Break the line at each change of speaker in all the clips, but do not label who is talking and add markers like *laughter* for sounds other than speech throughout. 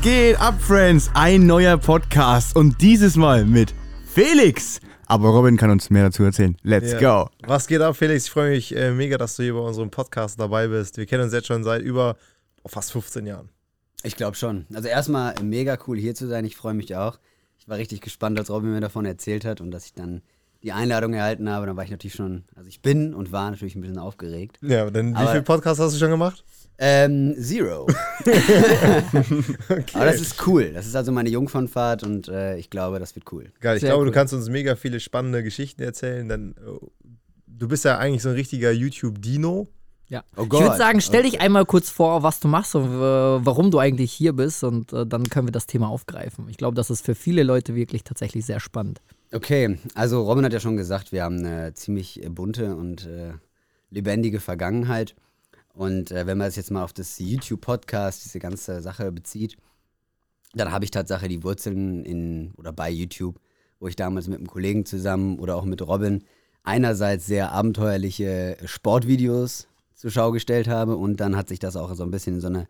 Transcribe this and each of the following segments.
Was geht ab, Friends? Ein neuer Podcast und dieses Mal mit Felix. Aber Robin kann uns mehr dazu erzählen. Let's
Ja.
go.
Was geht ab, Felix? Ich freue mich äh, mega, dass du hier bei unserem Podcast dabei bist. Wir kennen uns jetzt schon seit über oh, fast 15 Jahren.
Ich glaube schon. Also erstmal mega cool hier zu sein. Ich freue mich auch. Ich war richtig gespannt, als Robin mir davon erzählt hat und dass ich dann die Einladung erhalten habe. Dann war ich natürlich schon, also ich bin und war natürlich ein bisschen aufgeregt.
Ja, denn wie viele Podcasts hast du schon gemacht?
Ähm, Zero. *laughs* *laughs* Aber das ist cool. Das ist also meine Jungfernfahrt und äh, ich glaube, das wird cool.
Geil, ich
Sehr
glaube,
cool.
du kannst uns mega viele spannende Geschichten erzählen, denn äh, du bist ja eigentlich so ein richtiger YouTube-Dino.
Ja.
Oh
ich würde sagen, stell dich einmal kurz vor, was du machst und äh, warum du eigentlich hier bist und äh, dann können wir das Thema aufgreifen. Ich glaube, das ist für viele Leute wirklich tatsächlich sehr spannend.
Okay, also Robin hat ja schon gesagt, wir haben eine ziemlich bunte und äh, lebendige Vergangenheit. Und äh, wenn man das jetzt mal auf das YouTube-Podcast, diese ganze Sache bezieht, dann habe ich Tatsache die Wurzeln in oder bei YouTube, wo ich damals mit einem Kollegen zusammen oder auch mit Robin einerseits sehr abenteuerliche Sportvideos zur Schau gestellt habe und dann hat sich das auch so ein bisschen in so eine,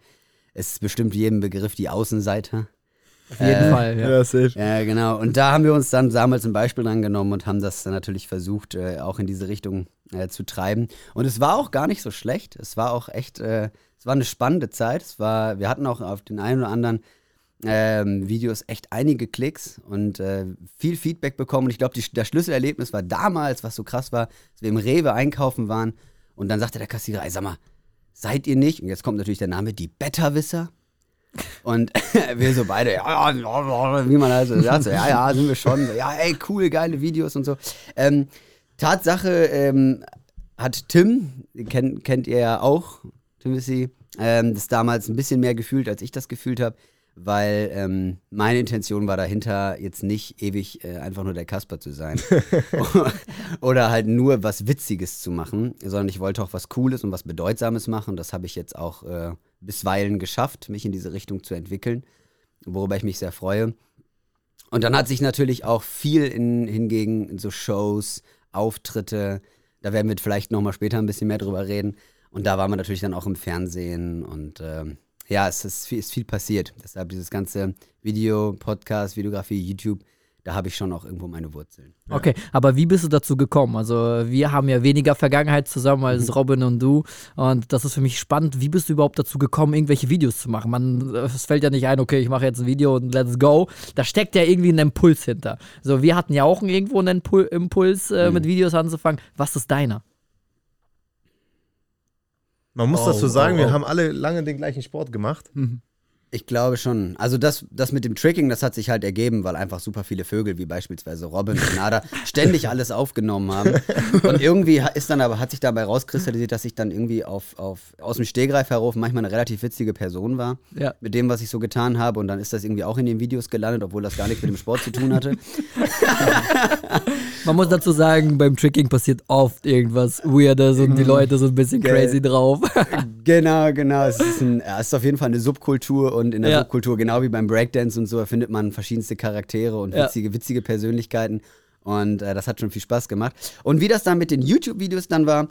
es ist bestimmt jedem Begriff die Außenseite.
Auf jeden
Äh,
Fall, ja.
safe.
Ja, genau. Und da haben wir uns dann damals ein Beispiel dran genommen und haben das dann natürlich versucht, äh, auch in diese Richtung äh, zu treiben. Und es war auch gar nicht so schlecht. Es war auch echt, äh, es war eine spannende Zeit. Es war, wir hatten auch auf den einen oder anderen ähm, Videos echt einige Klicks und äh, viel Feedback bekommen. Und ich glaube, das Schlüsselerlebnis war damals, was so krass war, dass wir im Rewe einkaufen waren und dann sagte der Kassierer, ey, sag mal, seid ihr nicht, und jetzt kommt natürlich der Name, die Betterwisser? Und *laughs* wir so beide, ja, ja, wie man also sagt, so, ja, ja, sind wir schon. So, ja, ey, cool, geile Videos und so. Ähm, Tatsache ähm, hat Tim, kennt, kennt ihr ja auch, Timothy, ähm, das damals ein bisschen mehr gefühlt, als ich das gefühlt habe, weil ähm, meine Intention war dahinter, jetzt nicht ewig äh, einfach nur der Kasper zu sein *laughs* oder halt nur was Witziges zu machen, sondern ich wollte auch was Cooles und was Bedeutsames machen. Das habe ich jetzt auch äh, bisweilen geschafft, mich in diese Richtung zu entwickeln, worüber ich mich sehr freue. Und dann hat sich natürlich auch viel in, hingegen in so Shows, Auftritte, da werden wir vielleicht nochmal später ein bisschen mehr drüber reden. Und da war man natürlich dann auch im Fernsehen und ähm, ja, es ist viel, ist viel passiert. Deshalb dieses ganze Video, Podcast, Videografie, YouTube, da habe ich schon auch irgendwo meine Wurzeln.
Okay, aber wie bist du dazu gekommen? Also wir haben ja weniger Vergangenheit zusammen als
Mhm.
Robin und du und das ist für mich spannend. Wie bist du überhaupt dazu gekommen, irgendwelche Videos zu machen? Man, es fällt ja nicht ein, okay, ich mache jetzt ein Video und let's go. Da steckt ja irgendwie ein Impuls hinter. So, wir hatten ja auch irgendwo einen Impul Impuls, äh,
Mhm.
mit Videos anzufangen. Was ist deiner?
Man muss
Oh,
dazu sagen,
oh,
wir
oh.
haben alle lange den gleichen Sport gemacht.
Ich glaube schon. Also das, das mit dem Tricking, das hat sich halt ergeben, weil einfach super viele Vögel, wie beispielsweise Robin und Nada, *laughs* ständig alles aufgenommen haben. Und irgendwie ist dann aber, hat sich dabei rauskristallisiert, dass ich dann irgendwie auf, auf, aus dem Stegreif herauf manchmal eine relativ witzige Person war.
Ja.
Mit dem, was ich so getan habe. Und dann ist das irgendwie auch in den Videos gelandet, obwohl das gar nichts mit dem Sport zu tun hatte. *laughs*
Man muss dazu sagen, beim Tricking passiert oft irgendwas Weirdes und die Leute sind ein bisschen crazy drauf.
Genau, genau. Es ist, ein, es ist auf jeden Fall eine Subkultur und in der
Ja.
Subkultur, genau wie beim Breakdance und so, findet man verschiedenste Charaktere und
Ja.
witzige, witzige Persönlichkeiten. Und äh, das hat schon viel Spaß gemacht. Und wie das dann mit den YouTube-Videos dann war,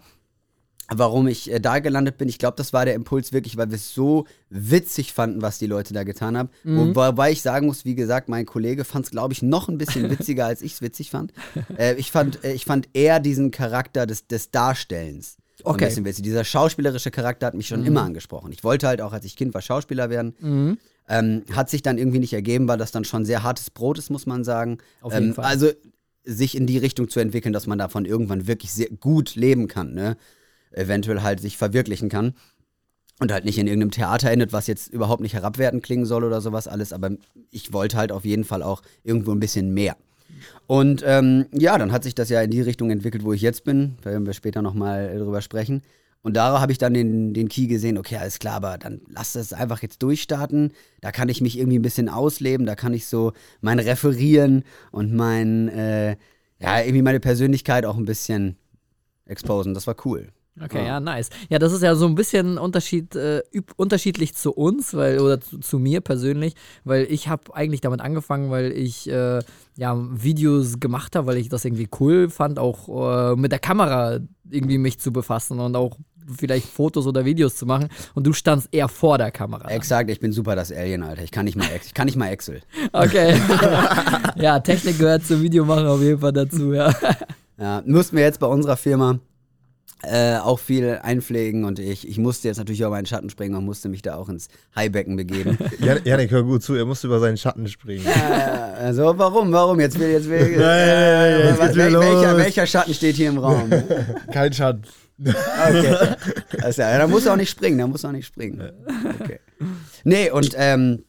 warum ich äh, da gelandet bin, ich glaube, das war der Impuls wirklich, weil wir es so witzig fanden, was die Leute da getan haben. Wo, wobei ich sagen muss, wie gesagt, mein Kollege fand es, glaube ich, noch ein bisschen *laughs* witziger, als ich es witzig fand. Äh, ich, fand äh, ich fand eher diesen Charakter des, des Darstellens.
Okay.
Bisschen witzig. Dieser schauspielerische Charakter hat mich schon immer angesprochen. Ich wollte halt auch, als ich Kind war, Schauspieler werden. Ähm, hat sich dann irgendwie nicht ergeben, weil das dann schon sehr hartes Brot ist, muss man sagen.
Auf jeden
ähm,
Fall.
Also sich in die Richtung zu entwickeln, dass man davon irgendwann wirklich sehr gut leben kann, ne? Eventuell halt sich verwirklichen kann. Und halt nicht in irgendeinem Theater endet, was jetzt überhaupt nicht herabwertend klingen soll oder sowas alles, aber ich wollte halt auf jeden Fall auch irgendwo ein bisschen mehr. Und ähm, ja, dann hat sich das ja in die Richtung entwickelt, wo ich jetzt bin, da werden wir später nochmal drüber sprechen. Und da habe ich dann den, den Key gesehen, okay, alles klar, aber dann lass das einfach jetzt durchstarten. Da kann ich mich irgendwie ein bisschen ausleben, da kann ich so mein Referieren und mein, äh, ja, irgendwie meine Persönlichkeit auch ein bisschen exposen. Das war cool.
Okay, ja, nice. Ja, das ist ja so ein bisschen Unterschied, äh, unterschiedlich zu uns, weil, oder zu, zu mir persönlich, weil ich habe eigentlich damit angefangen, weil ich äh, ja Videos gemacht habe, weil ich das irgendwie cool fand, auch äh, mit der Kamera irgendwie mich zu befassen und auch vielleicht Fotos oder Videos zu machen und du standst eher vor der Kamera.
Exakt, ich bin super das Alien, Alter. Ich kann nicht mal, ich kann nicht mal Excel.
Okay. *laughs* ja, Technik gehört zum Videomachen auf jeden Fall dazu, ja.
Ja, mussten wir jetzt bei unserer Firma äh, auch viel einpflegen und ich, ich musste jetzt natürlich über meinen Schatten springen und musste mich da auch ins Highbecken begeben. *laughs*
Jan- Janik, hör gut zu, er musste über seinen Schatten springen.
äh, also warum, warum? Jetzt will, jetzt will. *laughs*
nein, nein, jetzt
was, wel, welcher, welcher Schatten steht hier im Raum? *laughs*
Kein Schatten.
Okay. Also, ja, da muss er auch nicht springen, da muss er auch nicht springen. Okay. Nee, und ähm,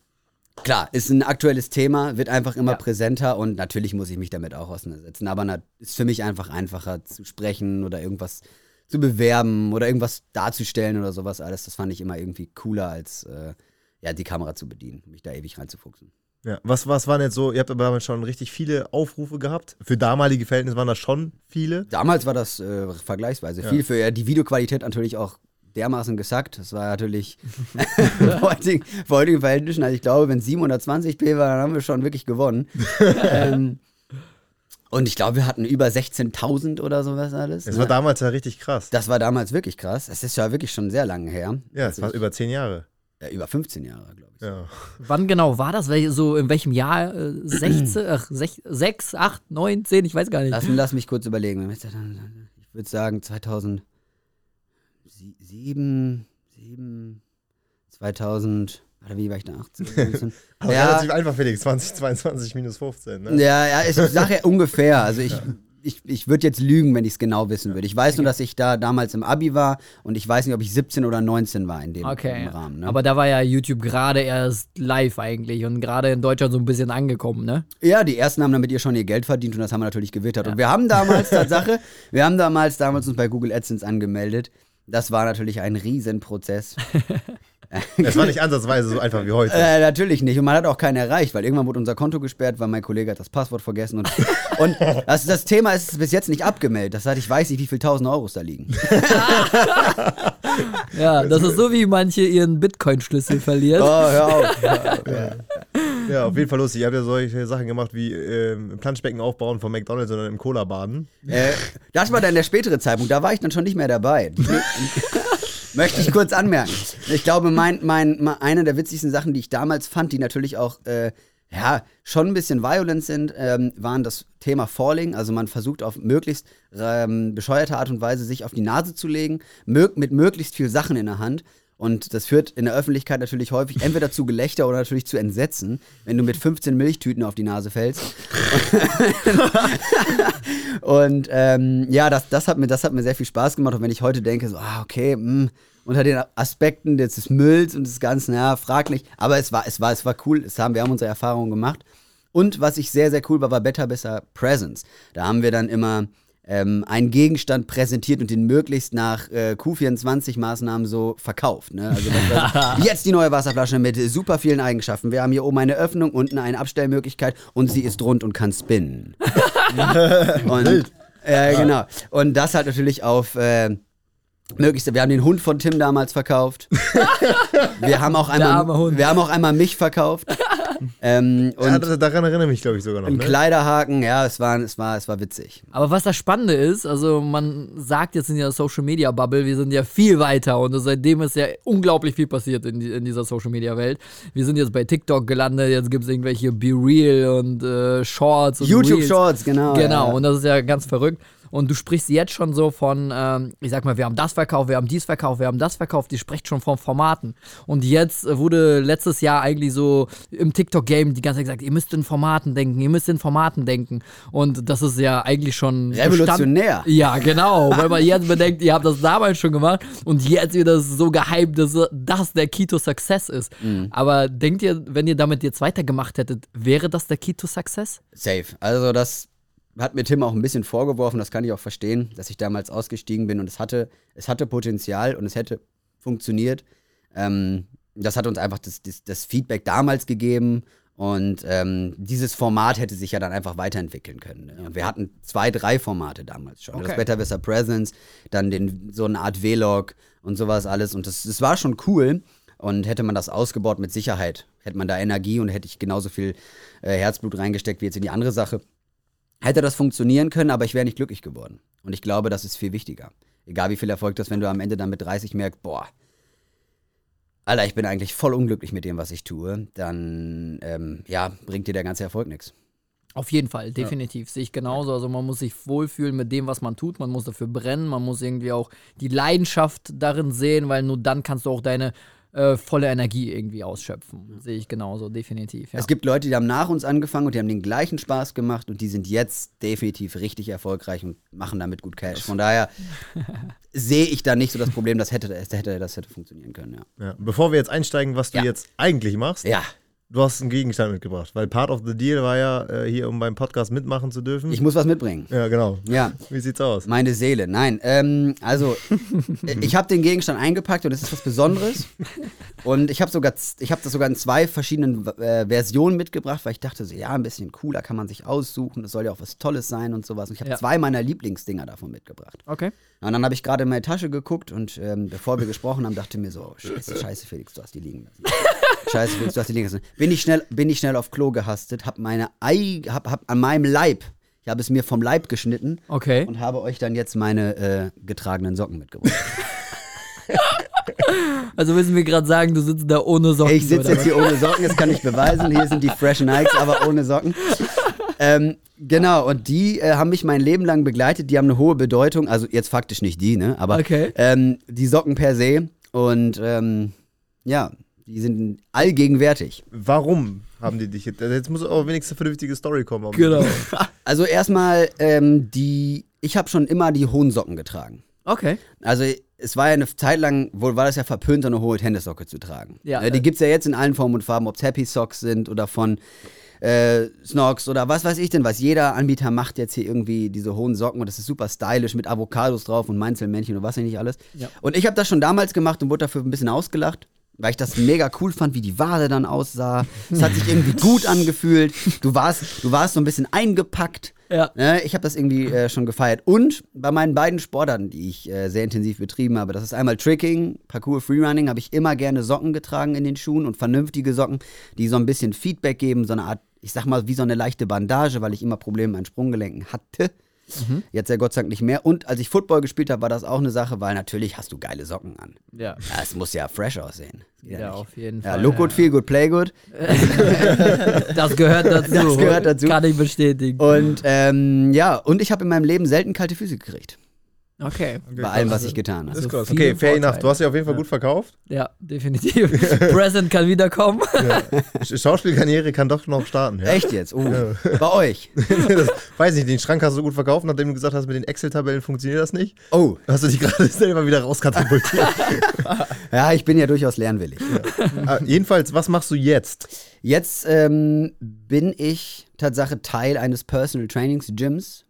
klar, ist ein aktuelles Thema, wird einfach immer
Ja.
präsenter und natürlich muss ich mich damit auch auseinandersetzen. Aber na, ist für mich einfach einfacher zu sprechen oder irgendwas zu bewerben oder irgendwas darzustellen oder sowas alles. Das fand ich immer irgendwie cooler, als äh, ja, die Kamera zu bedienen, mich da ewig reinzufuchsen.
Ja, was, was waren jetzt so, ihr habt aber damals schon richtig viele Aufrufe gehabt. Für damalige Verhältnisse waren das schon viele.
Damals war das äh, vergleichsweise viel für ja, die Videoqualität natürlich auch dermaßen gesackt. Das war natürlich *laughs* *laughs* vor heutigen, vor heutigen Verhältnissen. Also ich glaube, wenn 720p war, dann haben wir schon wirklich gewonnen. *laughs* ähm, und ich glaube, wir hatten über 16.000 oder sowas alles.
Das
ne?
war damals ja richtig krass.
das war damals wirklich krass. Es ist ja wirklich schon sehr lange her.
Ja, es
Also
war über zehn Jahre.
ja, über 15 Jahre, glaube ich.
Ja.
Wann genau war das? So in welchem Jahr? Äh, 16, ach, 6, 6, 8, 9, 10, ich weiß gar nicht.
Lass, lass mich kurz überlegen. Ich würde sagen 2007, 7, 2000, warte, wie war ich da? 18, 19?
Aber
ja,
relativ einfach, Felix. 2022 minus 15, ne?
ja, ja, ich sage ja ungefähr. Also ich, ich, ich würde jetzt lügen, wenn ich es genau wissen würde. Ich weiß nur, dass ich da damals im Abi war und ich weiß nicht, ob ich 17 oder 19 war in dem
Okay.
Rahmen. Ne?
Aber da war ja YouTube gerade erst live eigentlich und gerade in Deutschland so ein bisschen angekommen, ne?
Ja, die ersten haben damit ihr schon ihr Geld verdient und das haben wir natürlich gewittert. Und wir haben damals, *laughs* Tatsache, wir haben damals, damals uns bei Google AdSense angemeldet. Das war natürlich ein Riesenprozess. *laughs* *laughs*
Es war nicht ansatzweise so einfach wie heute.
Äh, natürlich nicht. Und man hat auch keinen erreicht, weil irgendwann wurde unser Konto gesperrt, weil mein Kollege hat das Passwort vergessen. Und, *laughs* und das, das Thema ist bis jetzt nicht abgemeldet. Das heißt, ich weiß nicht, wie viel tausend Euros da liegen. *laughs*
Ja, das ist so, wie manche ihren Bitcoin-Schlüssel
Oh,
verlieren.
hör auf.
Ja, auf jeden Fall lustig. Ihr habt ja solche Sachen gemacht wie ähm, Planschbecken aufbauen von McDonalds, sondern im Cola baden.
Äh, das war dann der spätere Zeitpunkt. Da war ich dann schon nicht mehr dabei. Möchte ich kurz anmerken. Ich glaube, mein, mein, eine der witzigsten Sachen, die ich damals fand, die natürlich auch äh, ja, schon ein bisschen violent sind, ähm, waren das Thema Falling. Also man versucht auf möglichst ähm, bescheuerte Art und Weise sich auf die Nase zu legen, mög mit möglichst viel Sachen in der Hand. Und das führt in der Öffentlichkeit natürlich häufig entweder zu Gelächter oder natürlich zu Entsetzen, wenn du mit 15 Milchtüten auf die Nase fällst. *laughs* *laughs* Und ähm, ja, das, das, hat mir, das hat mir sehr viel Spaß gemacht. Und wenn ich heute denke, so, ah, okay, mh, unter den Aspekten des, des Mülls und des Ganzen, ja, fraglich. Aber es war, es war, es war cool. Es haben, wir haben unsere Erfahrungen gemacht. Und was ich sehr, sehr cool war, war Better, Besser Presents. Da haben wir dann immer ähm, einen Gegenstand präsentiert und den möglichst nach äh, Q24-Maßnahmen so verkauft. Ne? Also das war so, *laughs* jetzt die neue Wasserflasche mit super vielen Eigenschaften. Wir haben hier oben eine Öffnung, unten eine Abstellmöglichkeit und sie ist rund und kann spinnen. *laughs* und, äh, genau. Und das hat natürlich auf äh, möglichst. Wir haben den Hund von Tim damals verkauft. *laughs* wir haben auch einmal, wir haben auch einmal mich verkauft. Ähm, und
Ja, da- daran erinnere ich mich, glaube ich, sogar noch.
ein
Ne?
Kleiderhaken, ja, es war, es war, es war witzig.
Aber was das Spannende ist, also man sagt jetzt in der Social Media Bubble, wir sind ja viel weiter und seitdem ist ja unglaublich viel passiert in, die, in dieser Social Media Welt. Wir sind jetzt bei TikTok gelandet, jetzt gibt es irgendwelche Be Real und äh, Shorts und
YouTube
Reels.
Shorts, genau.
Genau,
Ja.
und das ist ja ganz verrückt. Und du sprichst jetzt schon so von, ähm, ich sag mal, wir haben das verkauft, wir haben dies verkauft, wir haben das verkauft, die spricht schon von Formaten. Und jetzt äh, wurde letztes Jahr eigentlich so im TikTok-Game die ganze Zeit gesagt, ihr müsst in Formaten denken, ihr müsst in Formaten denken. Und das ist ja eigentlich schon
Revolutionär.
Bestand- Ja, genau, weil man jetzt bedenkt, ihr habt das damals schon gemacht und jetzt wird das so gehypt, dass das der Key to Success ist.
Mhm.
Aber denkt ihr, wenn ihr damit jetzt weitergemacht hättet, wäre das der Key to Success?
Safe. Also das hat mir Tim auch ein bisschen vorgeworfen, das kann ich auch verstehen, dass ich damals ausgestiegen bin und es hatte, es hatte Potenzial und es hätte funktioniert. Ähm, das hat uns einfach das, das, das Feedback damals gegeben und ähm, dieses Format hätte sich ja dann einfach weiterentwickeln können. Ne? Und wir hatten zwei, drei Formate damals schon. Das
Okay.
Better Besser Presence, dann den, so eine Art Vlog und sowas alles und das, das war schon cool. Und hätte man das ausgebaut, mit Sicherheit hätte man da Energie und hätte ich genauso viel äh, Herzblut reingesteckt wie jetzt in die andere Sache hätte das funktionieren können, aber ich wäre nicht glücklich geworden. Und ich glaube, das ist viel wichtiger. egal wie viel Erfolg das, wenn du am Ende dann mit 30 merkst, boah, Alter, ich bin eigentlich voll unglücklich mit dem, was ich tue, dann ähm, ja, bringt dir der ganze Erfolg nichts.
Auf jeden Fall, definitiv. Sehe ich genauso. Also man muss sich wohlfühlen mit dem, was man tut. Man muss dafür brennen. Man muss irgendwie auch die Leidenschaft darin sehen, weil nur dann kannst du auch deine äh, volle Energie irgendwie ausschöpfen. Sehe ich genauso, definitiv. Ja.
Es gibt Leute, die haben nach uns angefangen und die haben den gleichen Spaß gemacht und die sind jetzt definitiv richtig erfolgreich und machen damit gut Cash. Von daher *laughs* sehe ich da nicht so das Problem, das hätte, das hätte, das hätte funktionieren können, ja.
Ja. Bevor wir jetzt einsteigen, was du
Ja.
jetzt eigentlich machst,
Ja,
du hast einen Gegenstand mitgebracht, weil Part of the Deal war ja, äh, hier um beim Podcast mitmachen zu dürfen.
ich muss was mitbringen.
ja, genau.
Ja,
Wie sieht's aus?
meine Seele. Nein, ähm, also *laughs* ich habe den Gegenstand eingepackt und es ist was Besonderes. Und ich habe sogar, ich habe das sogar in zwei verschiedenen äh, Versionen mitgebracht, weil ich dachte so, ja, ein bisschen cooler kann man sich aussuchen. Es soll ja auch was Tolles sein und sowas. Und ich habe
Ja.
zwei meiner Lieblingsdinger davon mitgebracht.
Okay.
Und dann habe ich gerade in meine Tasche geguckt und ähm, bevor wir gesprochen haben, dachte mir so, oh, scheiße, scheiße, Felix, du hast die liegen lassen. *laughs* Scheiße, Felix, du hast die liegen lassen. Bin ich schnell, bin ich schnell auf Klo gehastet, hab meine Ei, hab, hab an meinem Leib, ich habe es mir vom Leib geschnitten
Okay.
und habe euch dann jetzt meine äh, getragenen Socken mitgebracht. *laughs*
Also willst du mir gerade sagen, du sitzt da ohne Socken.
Ich sitze
oder
jetzt hier ohne Socken, das kann ich beweisen. Hier sind die Fresh Nikes, aber ohne Socken. Ähm, genau, und die äh, haben mich mein Leben lang begleitet. Die haben eine hohe Bedeutung. Also jetzt faktisch nicht die, ne? Aber
Okay.
ähm, die Socken per se. Und ähm, ja, die sind allgegenwärtig.
Warum haben die dich jetzt? Jetzt muss auch wenigstens eine vernünftige Story kommen.
Genau. *laughs*
Also erstmal, ähm, die, ich habe schon immer die hohen Socken getragen.
Okay.
Also es war ja eine Zeit lang, wohl war das ja verpönt, so eine hohe Tennissocke zu tragen.
Ja.
Äh, die gibt es ja jetzt in allen Formen und Farben, ob es Happy Socks sind oder von äh, Snox oder was weiß ich denn, was jeder Anbieter macht jetzt hier irgendwie diese hohen Socken und das ist super stylisch mit Avocados drauf und Mainzelmännchen und was weiß ich nicht alles.
Ja.
Und ich habe das schon damals gemacht und wurde dafür ein bisschen ausgelacht. Weil ich das mega cool fand, wie die Wade dann aussah. Es hat sich irgendwie gut angefühlt. Du warst, du warst so ein bisschen eingepackt.
Ja.
Ne, ich habe das irgendwie äh, schon gefeiert. Und bei meinen beiden Sportarten, die ich äh, sehr intensiv betrieben habe, das ist einmal Tricking, Parkour, Freerunning, habe ich immer gerne Socken getragen in den Schuhen und vernünftige Socken, die so ein bisschen Feedback geben, so eine Art, ich sag mal, wie so eine leichte Bandage, weil ich immer Probleme mit meinen Sprunggelenken hatte. Jetzt ja Gott sei Dank nicht mehr. Und als ich Football gespielt habe, war das auch eine Sache, weil natürlich hast du geile Socken an.
Ja.
Ja, es muss ja fresh aussehen.
Ja,
nicht.
auf jeden
Ja,
Fall.
look good, feel good, play good. *laughs*
Das gehört dazu.
Das gehört dazu.
Kann ich bestätigen.
Und ähm, ja, und ich habe in meinem Leben selten kalte Füße gekriegt.
Okay.
Bei allem, was ich getan habe.
Ist krass. Okay, fair enough.
Vorteile.
Du hast dich auf jeden Fall gut verkauft.
Ja, definitiv. *laughs* Present kann wiederkommen.
Sch- Schauspielkarriere kann doch noch starten. Ja?
Echt jetzt? Oh, bei euch. *laughs*
das, weiß nicht, den Schrank hast du gut verkauft, nachdem du gesagt hast, mit den Excel-Tabellen funktioniert das nicht.
Oh,
Hast du dich gerade *laughs* selber wieder rauskatapultiert.
ja, ich bin ja durchaus lernwillig.
Ah, jedenfalls, was machst du jetzt?
Jetzt ähm, bin ich Tatsache Teil eines Personal Trainings Gyms.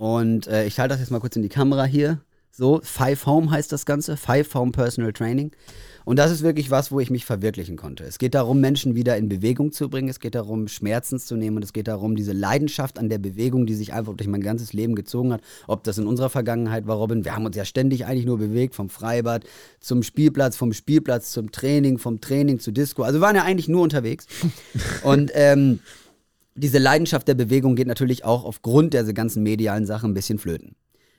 Und äh, ich halte das jetzt mal kurz in die Kamera hier. So, Five Home heißt das Ganze. Five Home Personal Training. Und das ist wirklich was, wo ich mich verwirklichen konnte. Es geht darum, Menschen wieder in Bewegung zu bringen. Es geht darum, Schmerzen zu nehmen. Und es geht darum, diese Leidenschaft an der Bewegung, die sich einfach durch mein ganzes Leben gezogen hat. Ob das in unserer Vergangenheit war, Robin. Wir haben uns ja ständig eigentlich nur bewegt. Vom Freibad zum Spielplatz, vom Spielplatz zum Training, vom Training zu Disco. Also wir waren ja eigentlich nur unterwegs. Und ähm, diese Leidenschaft der Bewegung geht natürlich auch aufgrund der ganzen medialen Sachen ein bisschen flöten.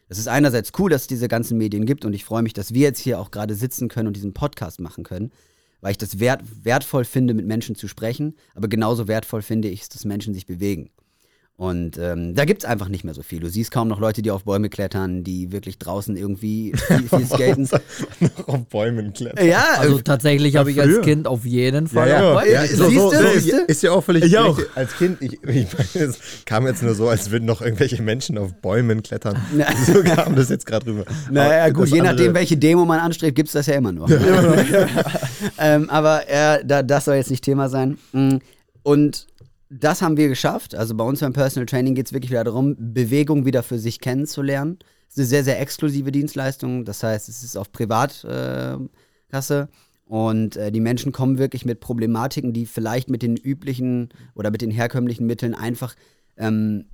Es ist einerseits cool, dass es diese ganzen Medien gibt und ich freue mich, dass wir jetzt hier auch gerade sitzen können und diesen Podcast machen können, weil ich das wert, wertvoll finde, mit Menschen zu sprechen, aber genauso wertvoll finde ich es, dass Menschen sich bewegen. Und ähm, da gibt es einfach nicht mehr so viel. Du siehst kaum noch Leute, die auf Bäume klettern, die wirklich draußen irgendwie viel, viel *laughs* skaten.
noch auf Bäumen klettern.
ja,
Also tatsächlich habe ich als. Kind auf jeden Fall.
Ja,
auch-
ja,
so- so- so-
ist, ja auch völlig
Ich auch.
richtig. Als Kind, ich, ich meine, es kam jetzt nur so, als würden noch irgendwelche Menschen auf Bäumen klettern. *laughs* So kam das jetzt gerade rüber.
Naja,
Aber
gut, je
andere-
nachdem, welche Demo man anstrebt, gibt es das ja immer noch. *laughs* ähm, aber äh, da, das soll jetzt nicht Thema sein. Mm, Und das haben wir geschafft. Also bei uns beim Personal Training geht es wirklich wieder darum, Bewegung wieder für sich kennenzulernen. Es ist eine sehr, sehr exklusive Dienstleistung. Das heißt, es ist auf Privatkasse. Äh, und äh, die Menschen kommen wirklich mit Problematiken, die vielleicht mit den üblichen oder mit den herkömmlichen Mitteln einfach ähm,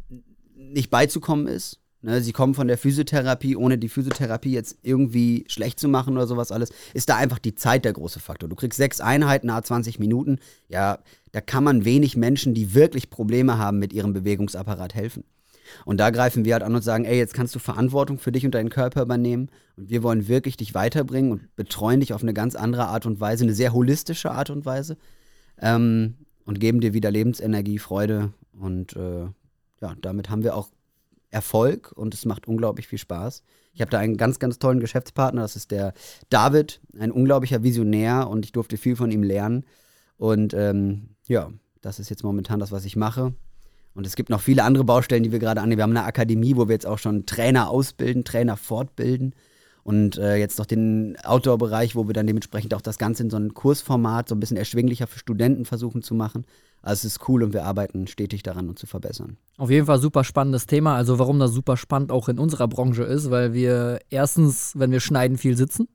nicht beizukommen ist. Ne, sie kommen von der Physiotherapie, ohne die Physiotherapie jetzt irgendwie schlecht zu machen oder sowas alles, ist da einfach die Zeit der große Faktor. Du kriegst sechs Einheiten, nahe 20 Minuten. Ja, da kann man wenig Menschen, die wirklich Probleme haben mit ihrem Bewegungsapparat helfen. Und da greifen wir halt an und sagen, ey, jetzt kannst du Verantwortung für dich und deinen Körper übernehmen und wir wollen wirklich dich weiterbringen und betreuen dich auf eine ganz andere Art und Weise, eine sehr holistische Art und Weise ähm, und geben dir wieder Lebensenergie, Freude und äh, ja, damit haben wir auch Erfolg und es macht unglaublich viel Spaß. Ich habe da einen ganz, ganz tollen Geschäftspartner, das ist der David, ein unglaublicher Visionär und ich durfte viel von ihm lernen. Und ähm, ja, das ist jetzt momentan das, was ich mache. Und es gibt noch viele andere Baustellen, die wir gerade annehmen. Wir haben eine Akademie, wo wir jetzt auch schon Trainer ausbilden, Trainer fortbilden. Und äh, jetzt noch den Outdoor-Bereich, wo wir dann dementsprechend auch das Ganze in so ein Kursformat so ein bisschen erschwinglicher für Studenten versuchen zu machen. Also es ist cool und wir arbeiten stetig daran, uns zu verbessern.
Auf jeden Fall super spannendes Thema. Also warum das super spannend auch in unserer Branche ist, weil wir erstens, wenn wir schneiden, viel sitzen.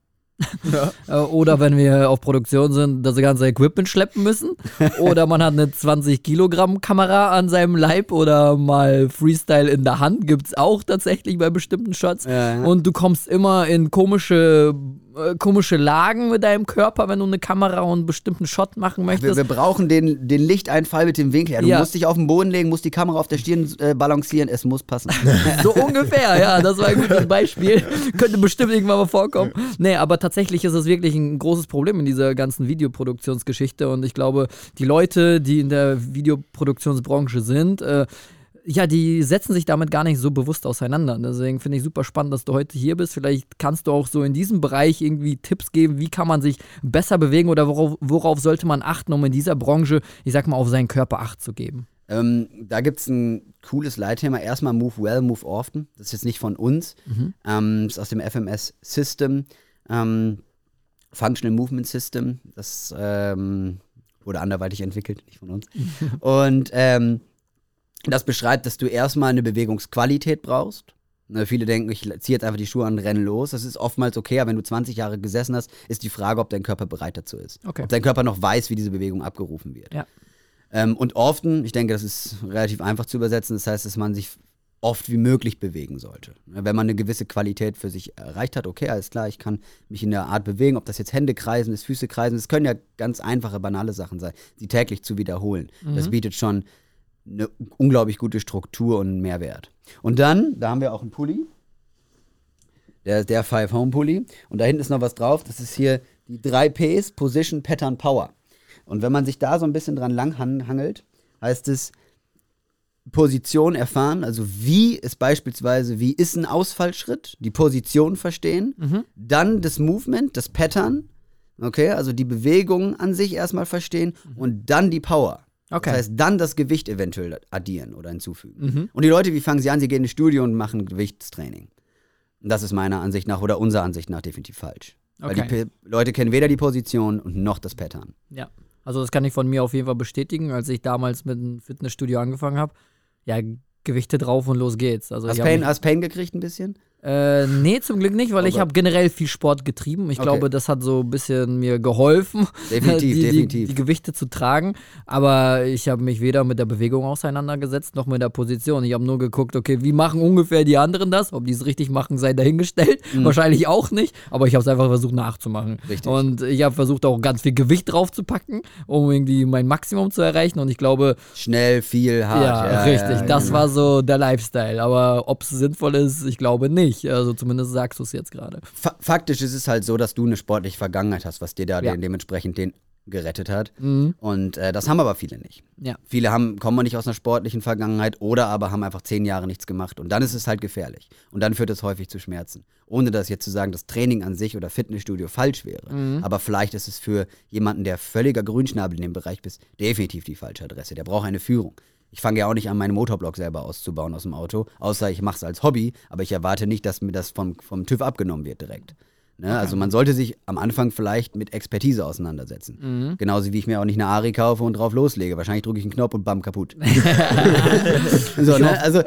Ja. *laughs* Äh, oder wenn wir auf Produktion sind, das ganze Equipment schleppen müssen. *laughs* Oder man hat eine 20 Kilogramm Kamera an seinem Leib oder mal Freestyle in der Hand gibt es auch tatsächlich bei bestimmten Shots. Ja, ja. Und du kommst immer in komische äh, komische Lagen mit deinem Körper, wenn du eine Kamera und einen bestimmten Shot machen möchtest.
Wir, wir brauchen den, den Lichteinfall mit dem Winkel. Ja, du ja. musst dich auf den Boden legen, musst die Kamera auf der Stirn äh, balancieren, es muss passen. *laughs*
so ungefähr, ja, das war ein gutes Beispiel. *laughs* Könnte bestimmt irgendwann mal vorkommen. Nee, aber tatsächlich ist es wirklich ein großes Problem in dieser ganzen Videoproduktionsgeschichte und ich glaube, die Leute, die in der Videoproduktionsbranche sind, äh, ja, die setzen sich damit gar nicht so bewusst auseinander. Deswegen finde ich super spannend, dass du heute hier bist. Vielleicht kannst du auch so in diesem Bereich irgendwie Tipps geben, wie kann man sich besser bewegen oder worauf, worauf sollte man achten, um in dieser Branche, ich sag mal, auf seinen Körper Acht zu geben.
Ähm, da gibt es ein cooles Leitthema. Erstmal Move Well, Move Often. Das ist jetzt nicht von uns. Mhm. Ähm, das ist aus dem FMS System. Ähm, Functional Movement System. Das ähm, wurde anderweitig entwickelt, nicht von uns. *laughs* Und ähm, das beschreibt, dass du erstmal eine Bewegungsqualität brauchst. Ne, viele denken, ich ziehe jetzt einfach die Schuhe an und renne los. Das ist oftmals okay, aber wenn du 20 Jahre gesessen hast, ist die Frage, ob dein Körper bereit dazu ist. Okay. Ob dein Körper noch weiß, wie diese Bewegung abgerufen wird. Ja. Ähm, und oft, ich denke, das ist relativ einfach zu übersetzen, das heißt, dass man sich oft wie möglich bewegen sollte. Ne, wenn man eine gewisse Qualität für sich erreicht hat, okay, alles klar, ich kann mich in der Art bewegen, ob das jetzt Hände kreisen ist, Füße kreisen, das können ja ganz einfache, banale Sachen sein, sie täglich zu wiederholen. Mhm. Das bietet schon eine unglaublich gute Struktur und einen Mehrwert. Und dann, da haben wir auch einen Pulli. Der, der Five Home Pulli. Und da hinten ist noch was drauf. Das ist hier die 3 Ps, Position, Pattern, Power. Und wenn man sich da so ein bisschen dran langhangelt, heißt es Position erfahren, also wie ist beispielsweise, wie ist ein Ausfallschritt, die Position verstehen, mhm. dann das Movement, das Pattern, okay, also die Bewegung an sich erstmal verstehen mhm. und dann die Power. Okay. Das heißt, dann das Gewicht eventuell addieren oder hinzufügen. Mhm. Und die Leute, wie fangen sie an? Sie gehen ins Studio und machen Gewichtstraining. Das ist meiner Ansicht nach oder unserer Ansicht nach definitiv falsch. Okay. Weil die P Leute kennen weder die Position und noch das Pattern.
Ja, also das kann ich von mir auf jeden Fall bestätigen, als ich damals mit einem Fitnessstudio angefangen habe. Ja, Gewichte drauf und los geht's. Also
hast, Pain, hast Pain gekriegt ein bisschen?
Äh, nee, zum Glück nicht, weil oh ich habe generell viel Sport getrieben. Ich okay. glaube, das hat so ein bisschen mir geholfen, *laughs*
definitiv, *laughs*
die,
definitiv.
Die, die, Gewichte zu tragen. Aber ich habe mich weder mit der Bewegung auseinandergesetzt, noch mit der Position. Ich habe nur geguckt, okay, wie machen ungefähr die anderen das? Ob die es richtig machen, sei dahingestellt. Mhm. Wahrscheinlich auch nicht, aber ich habe es einfach versucht nachzumachen. Richtig. Und ich habe versucht auch ganz viel Gewicht draufzupacken, um irgendwie mein Maximum zu erreichen. Und ich glaube.
Schnell, viel, hart.
Ja, ja richtig. Ja, das genau. war so der Lifestyle. Aber ob es sinnvoll ist, ich glaube nicht nicht. Also zumindest sagst du es jetzt gerade.
Faktisch ist es halt so, dass du eine sportliche Vergangenheit hast, was dir da ja. dementsprechend den gerettet hat. Mhm. Und äh, das haben aber viele nicht. Ja. Viele haben, kommen nicht aus einer sportlichen Vergangenheit oder aber haben einfach zehn Jahre nichts gemacht. Und dann ist es halt gefährlich. Und dann führt es häufig zu Schmerzen. Ohne das jetzt zu sagen, dass Training an sich oder Fitnessstudio falsch wäre. Mhm. Aber vielleicht ist es für jemanden, der völliger Grünschnabel in dem Bereich ist, definitiv die falsche Adresse. Der braucht eine Führung. Ich fange ja auch nicht an, meinen Motorblock selber auszubauen aus dem Auto, außer ich mache es als Hobby, aber ich erwarte nicht, dass mir das vom, vom TÜV abgenommen wird direkt. Ne? Okay. Also man sollte sich am Anfang vielleicht mit Expertise auseinandersetzen. Mhm. Genauso wie ich mir auch nicht eine Ari kaufe und drauf loslege. Wahrscheinlich drücke ich einen Knopf und bam, kaputt. *laughs* *laughs* so, ne? Also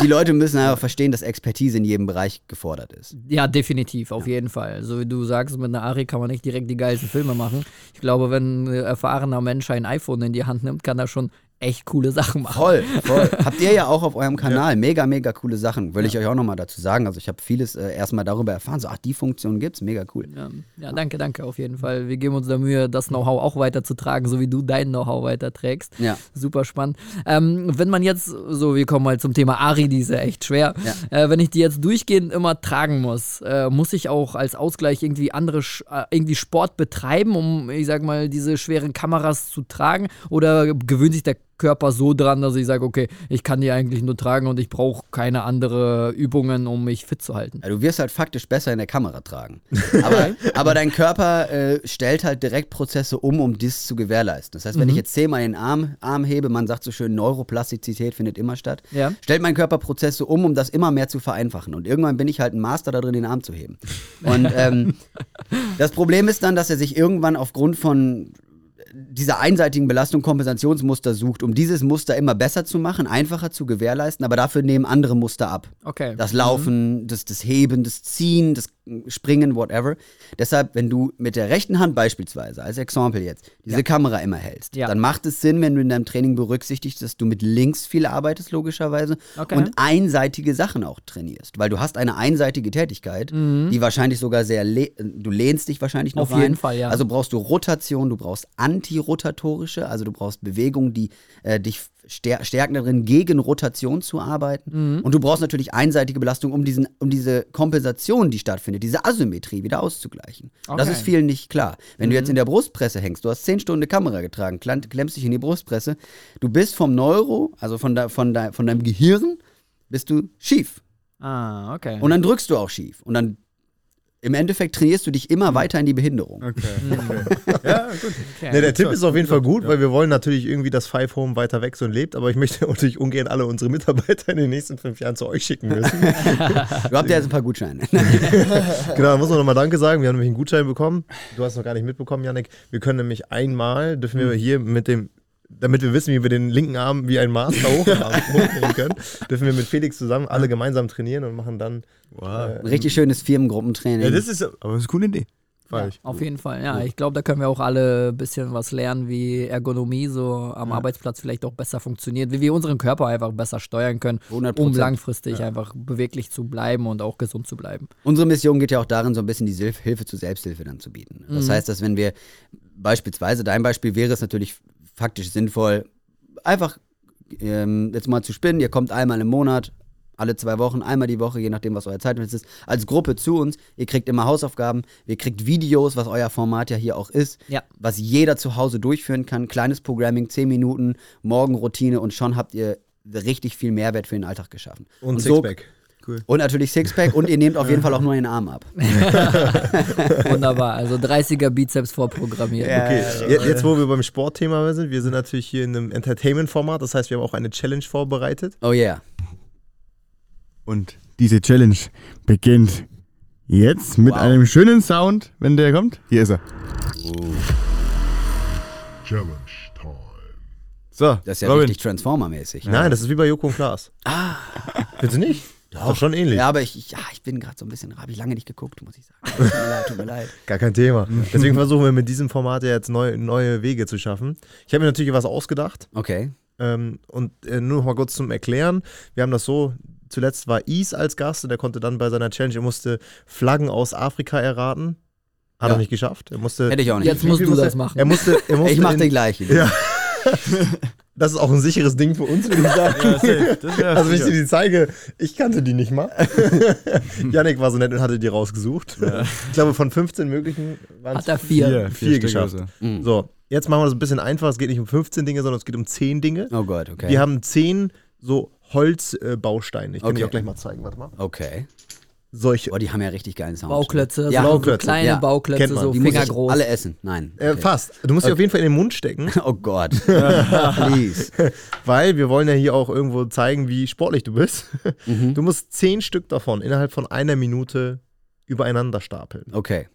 die Leute müssen einfach verstehen, dass Expertise in jedem Bereich gefordert ist.
Ja, definitiv, auf ja. jeden Fall. So wie du sagst, mit einer Ari kann man nicht direkt die geilsten Filme machen. Ich glaube, wenn ein erfahrener Mensch ein iPhone in die Hand nimmt, kann er schon echt coole Sachen machen.
Voll, voll. Habt ihr ja auch auf eurem *laughs* Kanal mega, mega coole Sachen. Will ich euch auch nochmal dazu sagen. Also ich habe vieles äh, erstmal darüber erfahren. So, ach, die Funktion gibt's, mega cool.
Ja, ja, danke, danke auf jeden Fall. Wir geben uns da Mühe, das Know-how auch weiterzutragen, so wie du dein Know-how weiterträgst.
Ja.
Super spannend. Ähm, wenn man jetzt, so wir kommen mal zum Thema Ari, die ist ja echt schwer. Äh, wenn ich die jetzt durchgehend immer tragen muss, äh, muss ich auch als Ausgleich irgendwie andere, äh, irgendwie Sport betreiben, um, ich sag mal, diese schweren Kameras zu tragen? Oder gewöhnt sich der Körper so dran, dass ich sage, okay, ich kann die eigentlich nur tragen und ich brauche keine andere Übungen, um mich fit zu halten?
Ja, du wirst halt faktisch besser in der Kamera tragen. Aber, *laughs* aber dein Körper äh, stellt halt direkt Prozesse um, um dies zu gewährleisten. Das heißt, wenn ich jetzt zehnmal den Arm, Arm hebe, man sagt so schön, Neuroplastizität findet immer statt,
Ja.
stellt mein Körper Prozesse um, um das immer mehr zu vereinfachen. Und irgendwann bin ich halt ein Master da drin, den Arm zu heben. Und ähm, *laughs* das Problem ist dann, dass er sich irgendwann aufgrund von dieser einseitigen Belastung Kompensationsmuster sucht, um dieses Muster immer besser zu machen, einfacher zu gewährleisten, aber dafür nehmen andere Muster ab.
Okay.
Das Laufen, das, das Heben, das Ziehen, das Springen, whatever. Deshalb, wenn du mit der rechten Hand beispielsweise, als Exempel jetzt, diese Kamera immer hältst,
Ja.
dann macht es Sinn, wenn du in deinem Training berücksichtigst, dass du mit links viel arbeitest, logischerweise,
Okay.
und einseitige Sachen auch trainierst. Weil du hast eine einseitige Tätigkeit, die wahrscheinlich sogar sehr, le du lehnst dich wahrscheinlich noch
Mhm. Auf jeden
rein.
Fall, ja.
Also brauchst du Rotation, du brauchst antirotatorische, also du brauchst Bewegungen, die äh, dich stärken darin, gegen Rotation zu arbeiten.
Mhm.
Und du brauchst natürlich einseitige Belastung, um, diesen, um diese Kompensation, die stattfindet, diese Asymmetrie wieder auszugleichen. Das
Okay. Mhm.
ist vielen nicht klar. Wenn du jetzt in der Brustpresse hängst, du hast zehn Stunden eine Kamera getragen, klemm- klemmst dich in die Brustpresse, du bist vom Neuro, also von, de, von, de, von deinem Gehirn, bist du schief.
Ah, okay.
Und dann drückst du auch schief. Und dann im Endeffekt trainierst du dich immer
Mhm.
weiter in die Behinderung.
Okay. *laughs*
Ja, gut.
okay.
Ne, der Tipp ist auf jeden Fall gut, weil wir wollen natürlich irgendwie, dass Five Home weiter wächst und lebt, aber ich möchte *laughs* natürlich ungern alle unsere Mitarbeiter in den nächsten fünf Jahren zu euch schicken müssen. *laughs*
Du habt ja jetzt ein paar Gutscheine.
genau, da muss man nochmal Danke sagen. Wir haben nämlich einen Gutschein bekommen. Du hast noch gar nicht mitbekommen, Yannick. Wir können nämlich einmal, dürfen wir hier mit dem, damit wir wissen, wie wir den linken Arm wie ein Master *laughs* hochnehmen können, dürfen wir mit Felix zusammen alle gemeinsam trainieren und machen dann
Wow.
Ein richtig schönes Firmengruppentraining.
Ja, das ist, aber das ist eine coole Idee.
Ja, auf jeden Fall, ja. Ich glaube, da können wir auch alle ein bisschen was lernen, wie Ergonomie so am Arbeitsplatz vielleicht auch besser funktioniert, wie wir unseren Körper einfach besser steuern können,
100%.
um langfristig einfach beweglich zu bleiben und auch gesund zu bleiben.
Unsere Mission geht ja auch darin, so ein bisschen die Hilfe zur Selbsthilfe dann zu bieten. Das heißt, dass wenn wir beispielsweise, dein Beispiel wäre es natürlich faktisch sinnvoll, einfach ähm, jetzt mal zu spinnen, ihr kommt einmal im Monat, alle zwei Wochen, einmal die Woche, je nachdem, was euer Zeitfenster ist, als Gruppe zu uns. Ihr kriegt immer Hausaufgaben, ihr kriegt Videos, was euer Format ja hier auch ist,
Ja.
was jeder zu Hause durchführen kann. Kleines Programming, 10 Minuten, Morgenroutine und schon habt ihr richtig viel Mehrwert für den Alltag geschaffen.
und,
so-
Sixpack.
Und natürlich Sixpack und ihr nehmt auf jeden Fall auch nur den Arm ab. *laughs*
Wunderbar, also 30er Bizeps vorprogrammiert.
Okay, je- jetzt wo wir beim Sportthema sind, wir sind natürlich hier in einem Entertainment-Format, das heißt, wir haben auch eine Challenge vorbereitet.
Oh yeah.
Und diese Challenge beginnt jetzt mit
Wow.
einem schönen Sound, wenn der kommt. Hier ist er.
Challenge time.
So,
Das ist ja
Robin.
richtig Transformer-mäßig.
Nein, das ist wie bei Joko und Klaas. Ah. Findest du nicht? Ist doch schon ähnlich.
Ja, aber ich, ich, ja, ich bin gerade so ein bisschen, habe ich lange nicht geguckt, muss ich sagen. Tut mir leid, tut mir leid. *laughs*
Gar kein Thema. Deswegen versuchen wir mit diesem Format ja jetzt neue, neue Wege zu schaffen. Ich habe mir natürlich was ausgedacht.
Okay.
Ähm, und äh, nur noch mal kurz zum Erklären. Wir haben das so, zuletzt war Is als Gast und der konnte dann bei seiner Challenge, er musste Flaggen aus Afrika erraten. Hat
Ja.
er nicht geschafft. Er musste,
Hätte ich auch nicht.
Jetzt musst du
musste-
das machen.
Er musste, er musste
ich mache den gleichen.
Ja. *laughs* Das ist auch ein sicheres Ding für uns, würde ich sagen.
Ja, safe. Das wär
Also wenn ich dir die zeige, ich kannte die nicht mal. *laughs* Yannick war so nett und hatte die rausgesucht. Ich glaube, von 15 möglichen waren
Hat er vier.
Vier,
vier geschafft.
Mhm.
So, jetzt machen wir das ein bisschen einfacher. Es geht nicht um 15 Dinge, sondern es geht um 10 Dinge.
Oh Gott, okay.
Wir haben 10 so Holzbausteine. Ich kann die
Okay.
auch gleich mal zeigen. Warte mal.
okay.
Solche.
Boah, die haben ja richtig geilen Sound.
Bauklötze,
Ja,
so,
Bauklötze,
kleine
ja.
Bauklötze, so
Die
fingergroß.
alle essen. Nein.
Äh,
Okay.
fast. Du musst sie auf jeden Fall in den Mund stecken, *laughs*
Oh Gott. *laughs* Please.
weil wir wollen ja hier auch irgendwo zeigen, wie sportlich du bist.
Mhm.
Du musst 10 Stück davon innerhalb von einer Minute übereinander stapeln.
Okay.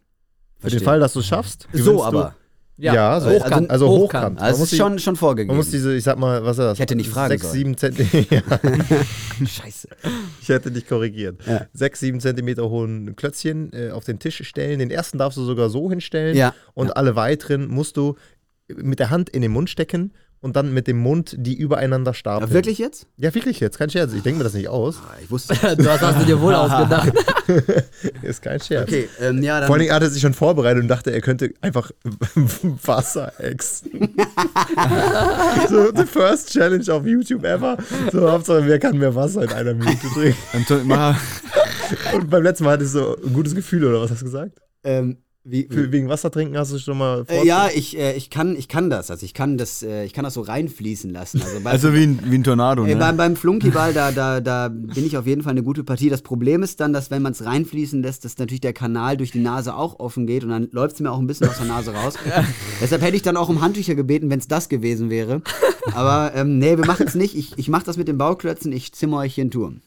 Für den Fall, dass du es schaffst.
So, aber.
Ja, so.
hochkant.
Also
hochkant.
hochkant. Man
Also ist
die-
schon, schon vorgegeben.
Man muss diese, ich sag mal, was ist das?
Ich hätte nicht fragen
6,
sollen.
7 Zentimeter. *laughs*
Scheiße.
ich hätte dich korrigiert.
Ja.
6, 7 Zentimeter hohen Klötzchen äh, auf den Tisch stellen. Den ersten darfst du sogar so hinstellen.
Ja.
Und alle weiteren musst du mit der Hand in den Mund stecken und dann mit dem Mund die übereinander stapeln.
Ja, wirklich jetzt?
Ja, wirklich jetzt, kein Scherz. Ich denke mir das nicht aus.
Ah, Ich wusste. *laughs*
Das hast du dir wohl *laughs* ausgedacht. *laughs*
Ist kein Scherz.
Okay, ähm, ja, dann.
Vor Dingen hat er sich schon vorbereitet und dachte, er könnte einfach Wasser exen. so, the first challenge auf YouTube ever. So, Hauptsache, wer kann mehr Wasser in einer Minute trinken? Und beim letzten Mal hattest du so ein gutes Gefühl, oder was hast du gesagt?
ähm, wie,
Für, wegen Wasser trinken hast du schon mal
äh, ja, ich, äh, ich, kann, ich kann das. Also ich kann das, äh, ich kann das so reinfließen lassen. Also, bei,
also wie ein, wie ein Tornado, ne?
beim, beim Flunkyball, da, da, da bin ich auf jeden Fall eine gute Partie. Das Problem ist dann, dass wenn man es reinfließen lässt, dass natürlich der Kanal durch die Nase auch offen geht und dann läuft es mir auch ein bisschen aus der Nase raus. *laughs* Deshalb hätte ich dann auch um Handtücher gebeten, wenn es das gewesen wäre. Aber ähm, nee, wir machen es nicht. Ich, ich mache das mit den Bauklötzen. Ich zimmer euch hier einen Turm.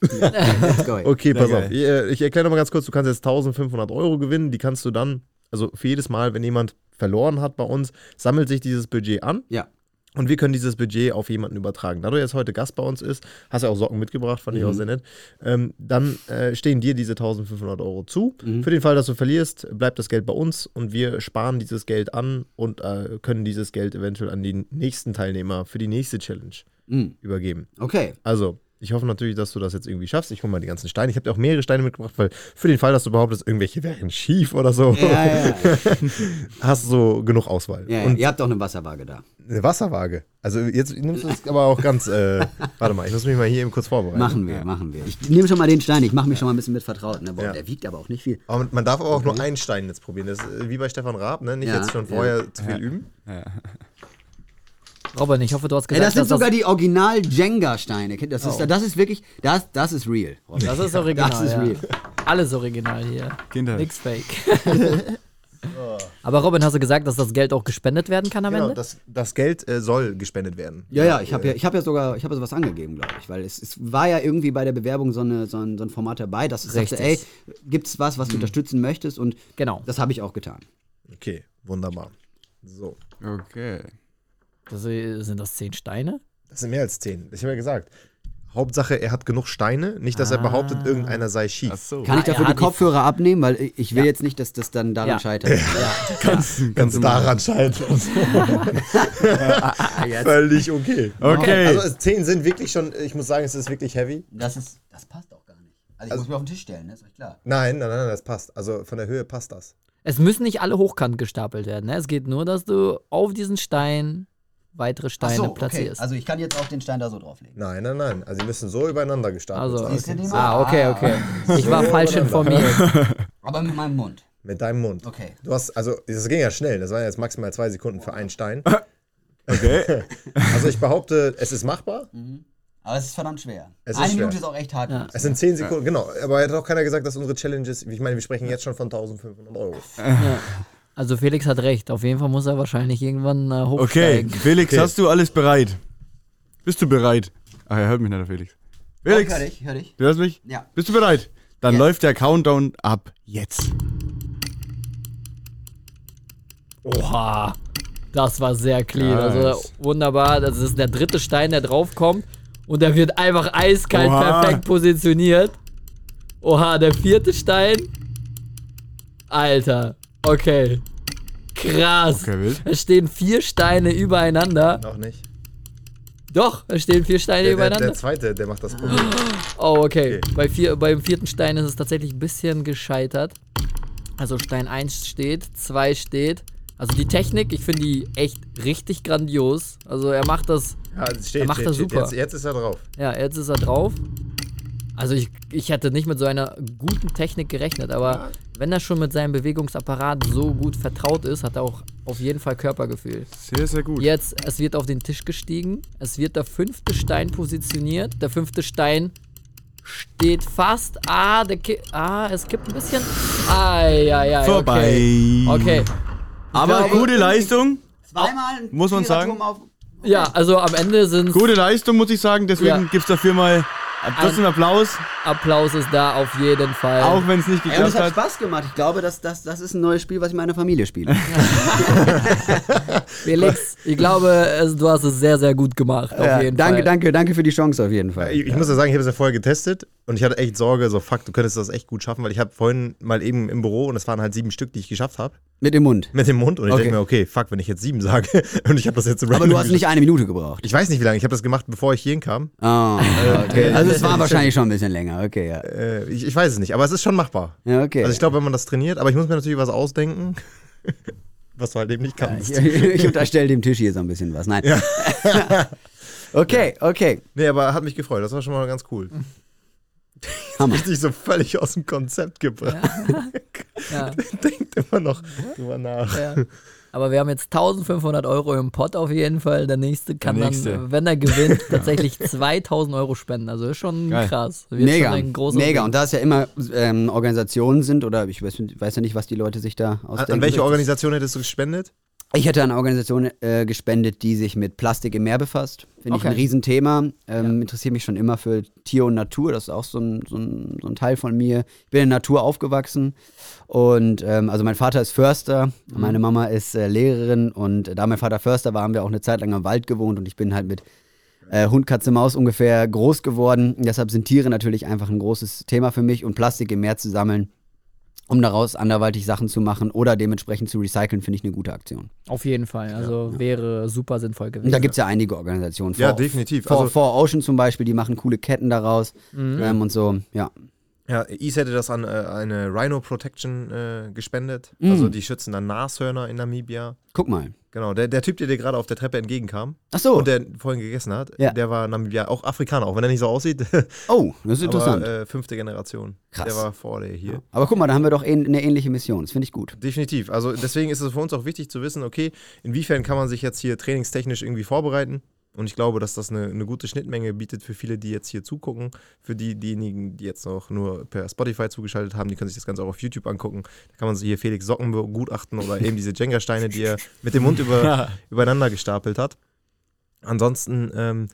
Go.
Okay, pass
geil.
auf. Ich, äh, ich erkläre noch mal ganz kurz, du kannst jetzt 1500 Euro gewinnen, die kannst du dann, also für jedes Mal, wenn jemand verloren hat bei uns, sammelt sich dieses Budget an
Ja.
und wir können dieses Budget auf jemanden übertragen. Da du jetzt heute Gast bei uns ist, hast ja auch Socken mitgebracht, fand ich auch sehr nett, ähm, dann äh, stehen dir diese 1500 Euro zu. Für den Fall, dass du verlierst, bleibt das Geld bei uns und wir sparen dieses Geld an und äh, können dieses Geld eventuell an den nächsten Teilnehmer für die nächste Challenge
Mhm.
übergeben.
Okay.
Also, ich hoffe natürlich, dass du das jetzt irgendwie schaffst. Ich hole mal die ganzen Steine. Ich habe dir auch mehrere Steine mitgebracht, weil für den Fall, dass du behauptest, irgendwelche wären schief oder so,
Ja, ja, ja. *laughs*
hast du so genug Auswahl.
ja, ja.
Und
Ihr habt auch eine Wasserwaage da.
eine Wasserwaage. Also jetzt nimmst du es aber auch ganz. Äh, warte mal, ich muss mich mal hier eben kurz vorbereiten.
Machen wir, machen wir. Ich nehme schon mal den Stein. Ich mache mich schon mal ein bisschen mit vertraut. Ne? Boah,
Ja.
der wiegt aber auch nicht viel.
Aber man darf aber auch nur einen Stein jetzt probieren. Das ist äh, wie bei Stefan Raab, ne? Nicht
Ja,
jetzt schon
ja.
vorher zu viel üben.
Robin, ich hoffe, du hast
Ey,
gesagt,
das sind
dass
sogar die Original-Jenga-Steine. Das ist, das ist wirklich, das, das ist real.
das ist original.
Das ist
ja.
real.
Alles original hier.
Kinder.
Nix fake. *laughs* Aber Robin, hast du gesagt, dass das Geld auch gespendet werden kann am
Genau,
Ende?
das, das Geld äh, soll gespendet werden.
Ja, ja, ich habe ja, ich hab ja sogar, ich habe ja sowas angegeben, glaube ich, weil es, es war ja irgendwie bei der Bewerbung so, eine, so, ein, so ein Format dabei, dass es sagte, ey,
Richtig.
gibt's was, was du unterstützen möchtest? Und
Genau.
das habe ich auch getan.
Okay, wunderbar. So.
Okay.
Das, sind das zehn Steine?
Das sind mehr als zehn. Ich habe ja gesagt. Hauptsache, er hat genug Steine, nicht, dass er behauptet, irgendeiner sei schief.
Ach so.
Kann ich dafür
hat
die Kopfhörer abnehmen? Weil ich will jetzt nicht, dass das dann daran
Ja.
scheitert. *laughs*
Ganz, ganz daran scheitert. *laughs* Völlig okay.
Okay.
Also zehn sind wirklich schon, ich muss sagen, es ist wirklich heavy.
Das ist, das passt auch gar nicht. Also ich muss mich auf den Tisch stellen, ne? ist euch klar.
Nein, nein, nein, das passt. Also von der Höhe passt das.
Es müssen nicht alle hochkant gestapelt werden. Ne? Es geht nur, dass du auf diesen Stein weitere Steine platzierst.
Also ich kann jetzt auch den Stein da so drauflegen.
Nein, nein, nein. Also die müssen so übereinander gestapelt
Also,
sein.
Siehst du die mal?
ah, okay, okay. Ich war falsch informiert. *laughs*
Aber mit meinem Mund.
Mit deinem Mund.
Okay.
Du hast, also das ging ja schnell. Das waren jetzt maximal zwei Sekunden für einen Stein. *laughs*
Okay. *laughs*
Also ich behaupte, es ist machbar.
Aber es ist verdammt schwer.
Es ist
Eine
schwer.
Minute ist auch echt hart.
Ja.
Es sind zehn Sekunden, genau. Aber hat auch keiner gesagt, dass unsere Challenge ist. Ich meine, wir sprechen jetzt schon von 1500 Euro.
Also Felix hat recht. Auf jeden Fall muss er wahrscheinlich irgendwann äh,
Okay, *laughs*
hochsteigen.
Felix,
Okay.
hast du alles bereit? Bist du bereit? Ach, er hört mich nicht, der Felix. Felix,
Oh, hör dich, hör dich.
du hörst mich?
Ja.
Bist du bereit? Dann
Yes.
läuft der Countdown ab jetzt.
Oha. Das war sehr clean.
Nice.
Also wunderbar. Das ist der dritte Stein, der draufkommt. Und der wird einfach eiskalt
Oha.
perfekt positioniert. Oha, der vierte Stein. Alter. Okay. Krass.
Okay, wild.
Es stehen vier Steine übereinander.
Noch nicht.
Doch, es stehen vier Steine
Der, der,
übereinander.
der zweite, der macht das Problem. *gasps*
Oh, okay.
Okay.
Bei vier, beim vierten Stein ist es tatsächlich ein bisschen gescheitert. Also Stein 1 steht, 2 steht. Also die Technik, ich finde die echt richtig grandios. Also er macht das,
Ja, es steht,
Er macht
steht,
das
steht.
super.
Jetzt, jetzt ist er drauf.
ja, jetzt ist er drauf. Also ich, ich hätte nicht mit so einer guten Technik gerechnet, aber wenn er schon mit seinem Bewegungsapparat so gut vertraut ist, hat er auch auf jeden Fall Körpergefühl.
Sehr, sehr gut.
Jetzt, es wird auf den Tisch gestiegen. Es wird der fünfte Stein positioniert. Der fünfte Stein steht fast. Ah, der Ki ah es kippt ein bisschen. Ah, ja, ja,
Vorbei.
Okay. okay.
Aber
glaube,
gute Leistung.
Zweimal ein
Muss man sagen.
Auf
Ja, also am Ende sind
Gute Leistung, muss ich sagen. Deswegen
Ja.
gibt's dafür mal trotzdem Applaus.
Applaus ist da auf jeden Fall.
Auch wenn es nicht
Ey, und es
geklappt
hat
hat.
Spaß gemacht. Ich glaube, das, das, das ist ein neues Spiel, was ich in meiner Familie spiele. *laughs*
Felix, ich glaube, es, du hast es sehr, sehr gut gemacht. Auf
Ja,
jeden
danke,
Fall.
danke, danke für die Chance auf jeden Fall.
Ich, ich muss ja sagen, ich habe es ja vorher getestet und ich hatte echt Sorge, so fuck, du könntest das echt gut schaffen, weil ich habe vorhin mal eben im Büro und es waren halt sieben Stück, die ich geschafft habe.
Mit dem Mund.
mit dem Mund und ich
Okay.
denke mir, okay, fuck, wenn ich jetzt sieben sage *laughs* und ich habe das jetzt
Aber
random
du hast nicht eine Minute gebraucht.
Ich weiß nicht, wie lange. Ich habe das gemacht, bevor ich hierhin kam.
Ah, okay. Also es war wahrscheinlich schon ein bisschen länger. Okay, ja.
Äh, ich, ich weiß es nicht, aber es ist schon machbar.
Ja, okay.
Also ich glaube, wenn man das trainiert, aber ich muss mir natürlich was ausdenken, *laughs* was du halt eben nicht
ich,
kannst.
ich *laughs* unterstelle dem Tisch hier so ein bisschen was. Nein. okay, okay.
Nee, aber hat mich gefreut. Das war schon mal ganz cool.
Hammer.
Richtig so völlig aus dem Konzept gebracht.
Ja. *laughs*
Denkt immer noch drüber nach.
Ja. Aber wir haben jetzt 1500 Euro im Pot auf jeden Fall. Der nächste kann
Der nächste.
dann, wenn er gewinnt, *laughs* tatsächlich 2000 Euro spenden. Also ist schon
Geil.
krass. Wird
Mega,
Schon
mega. Und da es ja immer ähm, Organisationen sind, oder ich weiß, weiß ja nicht, was die Leute sich da
An,
ausdenken.
an welche Organisation hättest du gespendet?
Ich hätte eine Organisation äh, gespendet, die sich mit Plastik im Meer befasst. Finde ich
Okay.
ein Riesenthema. Ähm, Interessiere mich schon immer für Tier und Natur. Das ist auch so ein, so ein, so ein Teil von mir. Ich bin in der Natur aufgewachsen. Und ähm, also mein Vater ist Förster, meine Mama ist äh, Lehrerin. Und äh, da mein Vater Förster war, haben wir auch eine Zeit lang im Wald gewohnt. Und ich bin halt mit äh, Hund, Katze, Maus ungefähr groß geworden. Deshalb sind Tiere natürlich einfach ein großes Thema für mich. Und Plastik im Meer zu sammeln, um daraus anderweitig Sachen zu machen oder dementsprechend zu recyceln, finde ich eine gute Aktion.
Auf jeden Fall. Also wäre super sinnvoll gewesen.
Und da gibt es ja einige Organisationen.
Ja,
For-
definitiv.
For,
Also-
For Ocean zum Beispiel, die machen coole Ketten daraus ähm, und so, ja.
Ja, Is hätte das an äh, eine Rhino Protection äh, gespendet.
Mm.
Also die schützen dann Nashörner in Namibia.
Guck mal.
Genau, der, der Typ, der dir gerade auf der Treppe entgegenkam
Ach so.
und der vorhin gegessen hat,
Ja.
der war Namibia, auch Afrikaner, auch wenn er nicht so aussieht. *laughs*
oh, das ist interessant.
Aber äh, fünfte Generation.
Krass.
Der war vor dir hier.
Aber guck mal, da haben wir doch eine ähnliche Mission. Das finde ich gut.
Definitiv. Also deswegen ist es für uns auch wichtig zu wissen, okay, inwiefern kann man sich jetzt hier trainingstechnisch irgendwie vorbereiten. Und ich glaube, dass das eine, eine gute Schnittmenge bietet für viele, die jetzt hier zugucken. Für die, diejenigen, die jetzt noch nur per Spotify zugeschaltet haben, die können sich das Ganze auch auf YouTube angucken. Da kann man sich hier Felix Socken begutachten oder eben diese Jenga-Steine, die er mit dem Mund über, *laughs* übereinander gestapelt hat. Ansonsten ähm,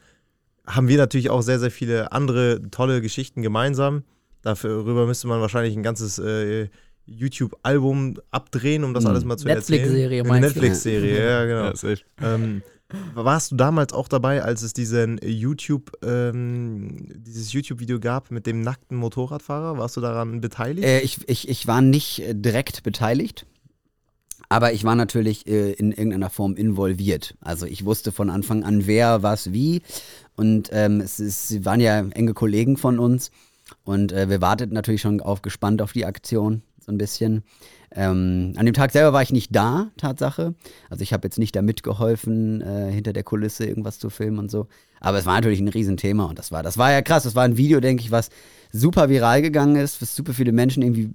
haben wir natürlich auch sehr, sehr viele andere tolle Geschichten gemeinsam. Darüber müsste man wahrscheinlich ein ganzes äh, YouTube-Album abdrehen, um das
Hm.
alles mal zu erzählen.
Netflix-Serie meinst du?
Netflix-Serie, ja, genau.
Ja.
Ähm, warst du damals auch dabei, als es diesen YouTube, ähm, dieses YouTube-Video gab mit dem nackten Motorradfahrer? Warst du daran beteiligt?
Äh, ich, ich, ich war nicht äh, direkt beteiligt, aber ich war natürlich äh, in irgendeiner Form involviert. Also ich wusste von Anfang an, wer, was, wie. Und ähm, es ist, waren ja enge Kollegen von uns. Und äh, wir warteten natürlich schon auf, gespannt auf die Aktion, so ein bisschen. Ähm, an dem Tag selber war ich nicht da, Tatsache. Also ich habe jetzt nicht da mitgeholfen, äh, hinter der Kulisse irgendwas zu filmen und so. Aber es war natürlich ein Riesenthema und das war, das war ja krass. Das war ein Video, denke ich, was super viral gegangen ist, was super viele Menschen irgendwie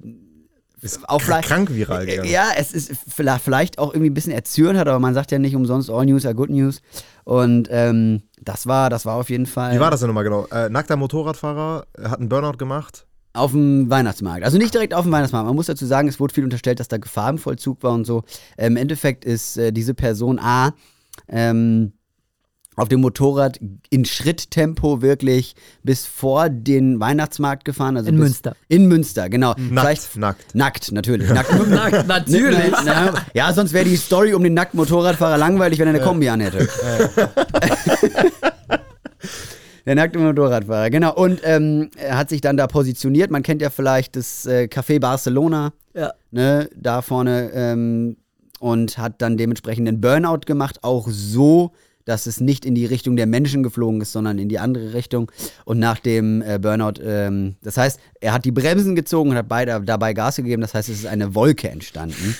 ist
auch vielleicht-
krank viral gegangen.
ja, es ist vielleicht auch irgendwie ein bisschen erzürnt hat, aber man sagt ja nicht umsonst All News are Good News. Und ähm, das war, das war auf jeden Fall
Wie war das denn nochmal genau? Äh, nackter Motorradfahrer äh, hat einen Burnout gemacht.
Auf dem Weihnachtsmarkt. Also nicht direkt auf dem Weihnachtsmarkt. Man muss dazu sagen, es wurde viel unterstellt, dass da Gefahr im Vollzug war und so. Ähm, Im Endeffekt ist äh, diese Person A ähm, auf dem Motorrad in Schritttempo wirklich bis vor den Weihnachtsmarkt gefahren. Also
In
bis,
Münster.
In Münster, genau.
Nackt, nackt.
Nackt, natürlich. Nackt. *laughs*
Nackt, natürlich. *laughs*
Na, na, ja, sonst wäre die Story um den nackten Motorradfahrer langweilig, wenn er eine Kombi anhätte. *laughs* Der nackte Motorradfahrer, genau. Und ähm, er hat sich dann da positioniert. Man kennt ja vielleicht das äh, Café Barcelona,
Ja.
ne, da vorne. Ähm, und hat dann dementsprechend einen Burnout gemacht, auch so, dass es nicht in die Richtung der Menschen geflogen ist, sondern in die andere Richtung. Und nach dem äh, Burnout, ähm, das heißt, er hat die Bremsen gezogen und hat beide, dabei Gas gegeben. Das heißt, es ist eine Wolke entstanden.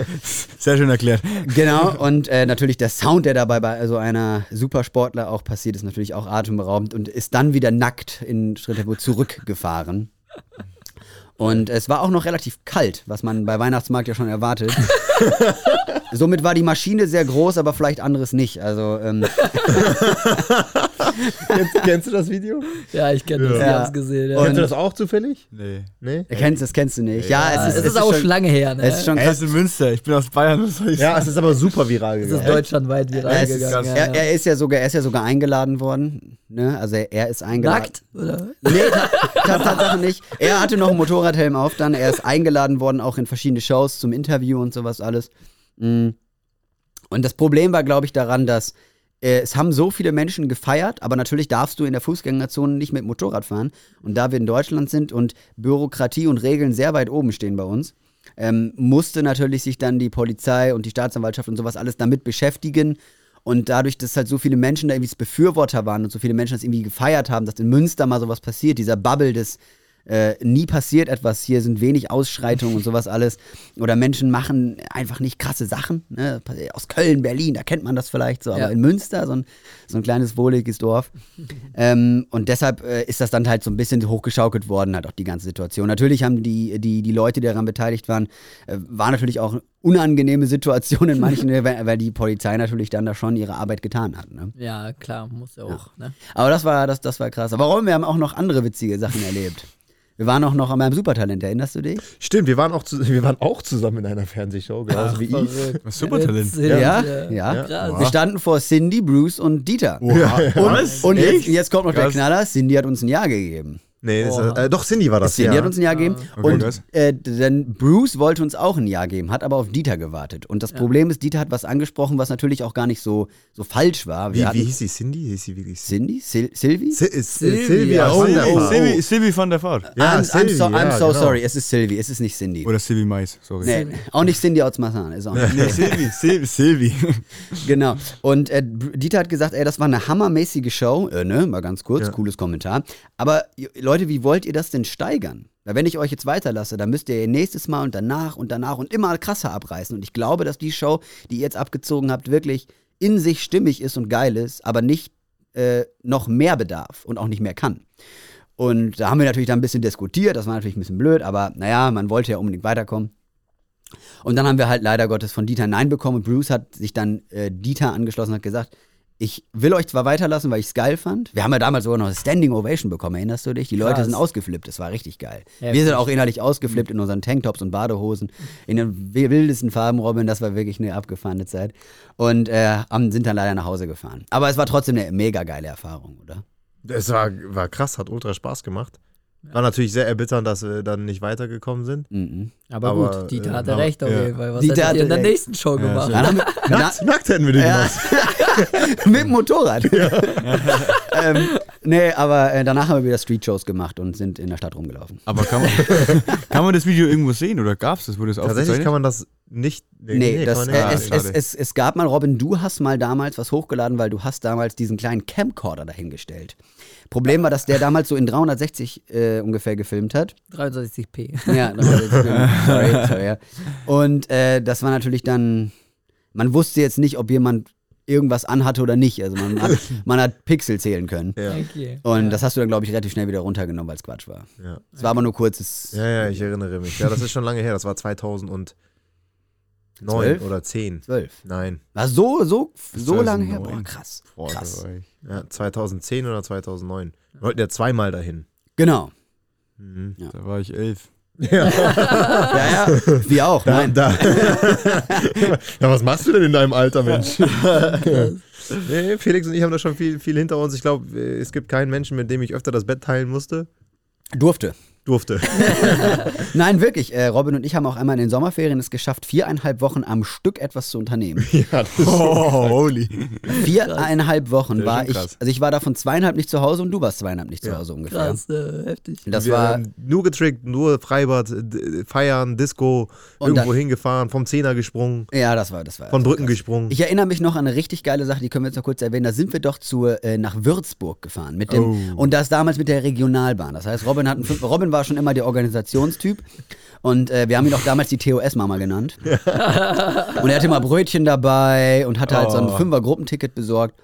*laughs*
Sehr schön erklärt.
Genau, und äh, natürlich der Sound, der dabei bei so einer Supersportler auch passiert, ist natürlich auch atemberaubend und ist dann wieder nackt in Schritttempo zurückgefahren. Und es war auch noch relativ kalt, was man bei Weihnachtsmarkt ja schon erwartet. *laughs* Somit war die Maschine sehr groß, aber vielleicht anderes nicht. Also, ähm, *laughs*
Kennst, kennst du das Video?
Ja, ich kenne das,
Ja.
ich hab's gesehen. Ja.
Kennst du das auch zufällig?
Nee.
Nee?
kennst, das kennst du nicht. Ja, es ist,
es ist auch
schon,
lange her, ne?
Es ist schon
Er ist in Münster, ich bin aus Bayern, was soll ich
Ja,
sagen?
es ist aber super viral
es ist
gegangen.
deutschlandweit viral
Er ist,
gegangen.
er, er, ist ja sogar, er ist ja sogar eingeladen worden. Ne? Also er, er ist eingeladen.
Nackt? Oder?
Nee, ta- ta- Tatsache nicht. Er hatte noch einen Motorradhelm auf dann. Er ist eingeladen worden, auch in verschiedene Shows zum Interview und sowas alles. Mm. Und das Problem war, glaube ich, daran, dass äh, es haben so viele Menschen gefeiert, aber natürlich darfst du in der Fußgängerzone nicht mit Motorrad fahren. Und da wir in Deutschland sind und Bürokratie und Regeln sehr weit oben stehen bei uns, ähm, musste natürlich sich dann die Polizei und die Staatsanwaltschaft und sowas alles damit beschäftigen. Und dadurch, dass halt so viele Menschen da irgendwie Befürworter waren und so viele Menschen das irgendwie gefeiert haben, dass in Münster mal sowas passiert, dieser Bubble des äh, nie passiert etwas, hier sind wenig Ausschreitungen und sowas alles. Oder Menschen machen einfach nicht krasse Sachen. Ne? Aus Köln, Berlin, da kennt man das vielleicht so, aber
Ja.
in Münster, so ein, so ein kleines, wohliges Dorf. ähm, und deshalb äh, ist das dann halt so ein bisschen hochgeschaukelt worden, halt auch die ganze Situation. Natürlich haben die, die, die Leute, die daran beteiligt waren, äh, war natürlich auch unangenehme Situation in manchen, *laughs* weil, weil die Polizei natürlich dann da schon ihre Arbeit getan hat. Ne?
Ja, klar, muss ja auch. Ne?
Aber das war, das, das war krass. Aber warum? Wir haben auch noch andere witzige Sachen erlebt. Wir waren auch noch an meinem Supertalent, erinnerst du dich?
Stimmt, wir waren auch, zu, *laughs* wir waren auch zusammen in einer Fernsehshow, genauso wie ich.
Supertalent.
Ja,
ja.
ja.
Krass.
Wir standen vor Cindy, Bruce und Dieter.
Was?
Und jetzt, jetzt kommt noch der
Krass.
Knaller, Cindy hat uns ein Ja gegeben.
Nee, das, äh, doch, Cindy war das.
Cindy
ja.
hat uns ein Ja gegeben.
Okay,
und äh, denn Bruce wollte uns auch ein Ja geben, hat aber auf Dieter gewartet. Und das Problem ist, Dieter hat was angesprochen, was natürlich auch gar nicht so, so falsch war. Wir
wie, wie hieß sie? Cindy? Hieß sie wirklich
Cindy? Sil Sylvie?
Si- ist-
Silvia.
Silvia
Oh,
van der
oh,
Vaart.
Silvi, Silvi van der Vaart.
Ja,
I'm, I'm
Sylvie,
so, I'm
ja,
so
genau.
sorry, es ist Sylvie, es ist nicht Cindy.
Oder Silvi Mais, sorry.
Nee, auch nicht Cindy ist auch nicht.
Nee, Silvi, Silvi, Silvi. *laughs*
Genau. Und äh, Dieter hat gesagt, ey, das war eine hammermäßige Show. Äh, ne, mal ganz kurz,
Ja.
cooles Kommentar. Aber Leute, wie wollt ihr das denn steigern? Weil wenn ich euch jetzt weiterlasse, dann müsst ihr nächstes Mal und danach und danach und immer krasser abreißen. Und ich glaube, dass die Show, die ihr jetzt abgezogen habt, wirklich in sich stimmig ist und geil ist, aber nicht äh, noch mehr bedarf und auch nicht mehr kann. Und da haben wir natürlich dann ein bisschen diskutiert, das war natürlich ein bisschen blöd, aber naja, man wollte ja unbedingt weiterkommen. Und dann haben wir halt leider Gottes von Dieter Nein bekommen und Bruce hat sich dann äh, Dieter angeschlossen und hat gesagt, ich will euch zwar weiterlassen, weil ich es geil fand. Wir haben ja damals sogar noch eine Standing Ovation bekommen, erinnerst du dich? Die Leute
Krass.
sind ausgeflippt, das war richtig geil.
Ja,
wir sind auch innerlich ausgeflippt in unseren Tanktops und Badehosen, in den wildesten Farben, Robin, das war wirklich eine abgefahrene Zeit. Und äh, sind dann leider nach Hause gefahren. Aber es war trotzdem eine mega geile Erfahrung, oder?
Es war, war krass, hat ultra Spaß gemacht. War natürlich sehr erbitternd, dass wir dann nicht weitergekommen sind.
Mhm.
Aber,
Aber,
gut, Dieter
äh,
hatte
aber-
recht auf
ja.
jeden Fall. Was
Dieter
ihr in der
recht.
nächsten Show gemacht?
Na,
Nackt, nackt hätten wir den
Ja.
gemacht. *laughs*
Mit dem Motorrad. *laughs* ähm, nee, aber äh, danach haben wir wieder Street-Shows gemacht und sind in der Stadt rumgelaufen.
Aber kann man, *laughs* kann man das Video irgendwo sehen oder gab es das? Wurde das
Tatsächlich kann man das nicht.
Nee, das,
kann man
äh,
nicht.
es, es, es, es gab mal, Robin, du hast mal damals was hochgeladen, weil du hast damals diesen kleinen Camcorder dahingestellt. Problem war, dass der damals so in 360 äh, ungefähr gefilmt hat.
63p.
Ja, 360, sorry, sorry. ja. Und äh, das war natürlich dann, man wusste jetzt nicht, ob jemand irgendwas anhatte oder nicht. Also man hat, *laughs* man hat Pixel zählen können.
Ja.
Okay.
Und das hast du dann, glaube ich, relativ schnell wieder runtergenommen, weil es Quatsch war.
Ja.
Es war aber nur kurzes.
ja, ja, ich erinnere mich. Ja, das ist schon lange her. Das war 2009
Zwölf?
oder 10.
Zwölf.
Nein.
War so, so, so lange her.
2009.
Boah, krass.
Boah,
krass.
da
Ja, 2010 oder 2009. Wir wollten ja zweimal dahin.
Genau.
Mhm.
Da war ich elf.
Ja, ja. Wir auch. Nein.
Da. *laughs* ja, was machst du denn in deinem Alter, Mensch? *laughs* nee, Felix und ich haben da schon viel, viel hinter uns. Ich glaube, es gibt keinen Menschen, mit dem ich öfter das Bett teilen musste.
Durfte.
Durfte. *laughs*
Nein, wirklich. Äh, Robin und ich haben auch einmal in den Sommerferien es geschafft, viereinhalb Wochen am Stück etwas zu unternehmen. *laughs*
ja, das ist
Oh, holy.
Viereinhalb Wochen war ich,
krass.
also ich war davon zweieinhalb nicht zu Hause und du warst zweieinhalb nicht zu
Ja.
Hause ungefähr.
Krass, äh, heftig.
Das
wir
war,
haben nur getrickt, nur Freibad, d- feiern, Disco,
Und
irgendwo
dann-
hingefahren, vom Zehner gesprungen,
ja, das war, das war.
von Brücken
krass.
gesprungen.
Ich erinnere mich noch an eine richtig geile Sache, die können wir jetzt noch kurz erwähnen. Da sind wir doch zu, äh, nach Würzburg gefahren. Mit dem,
Oh.
Und das damals mit der Regionalbahn. Das heißt, Robin, hat Robin war schon immer der Organisationstyp. Und äh, wir haben ihn auch damals die TOS-Mama genannt. *laughs* und er hatte immer Brötchen dabei und hatte halt so ein
Oh.
Fünfer-Gruppenticket besorgt.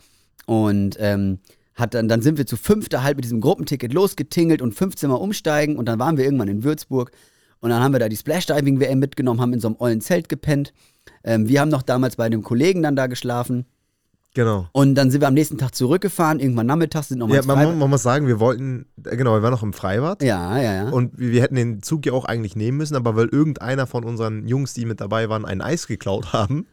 Und ähm, hat dann, dann sind wir zu fünfter halt mit diesem Gruppenticket losgetingelt und 15 Mal umsteigen. Und dann waren wir irgendwann in Würzburg. Und dann haben wir da die Splash-Diving-WM mitgenommen, haben in so einem ollen Zelt gepennt. Ähm, wir haben noch damals bei einem Kollegen dann da geschlafen.
Genau.
Und dann sind wir am nächsten Tag zurückgefahren, irgendwann nachmittags sind nochmal
Ja, man, man muss sagen, wir wollten, äh, genau, wir waren noch im Freibad.
Ja, ja, ja.
Und wir wir hätten den Zug ja auch eigentlich nehmen müssen, aber weil irgendeiner von unseren Jungs, die mit dabei waren, ein Eis geklaut haben,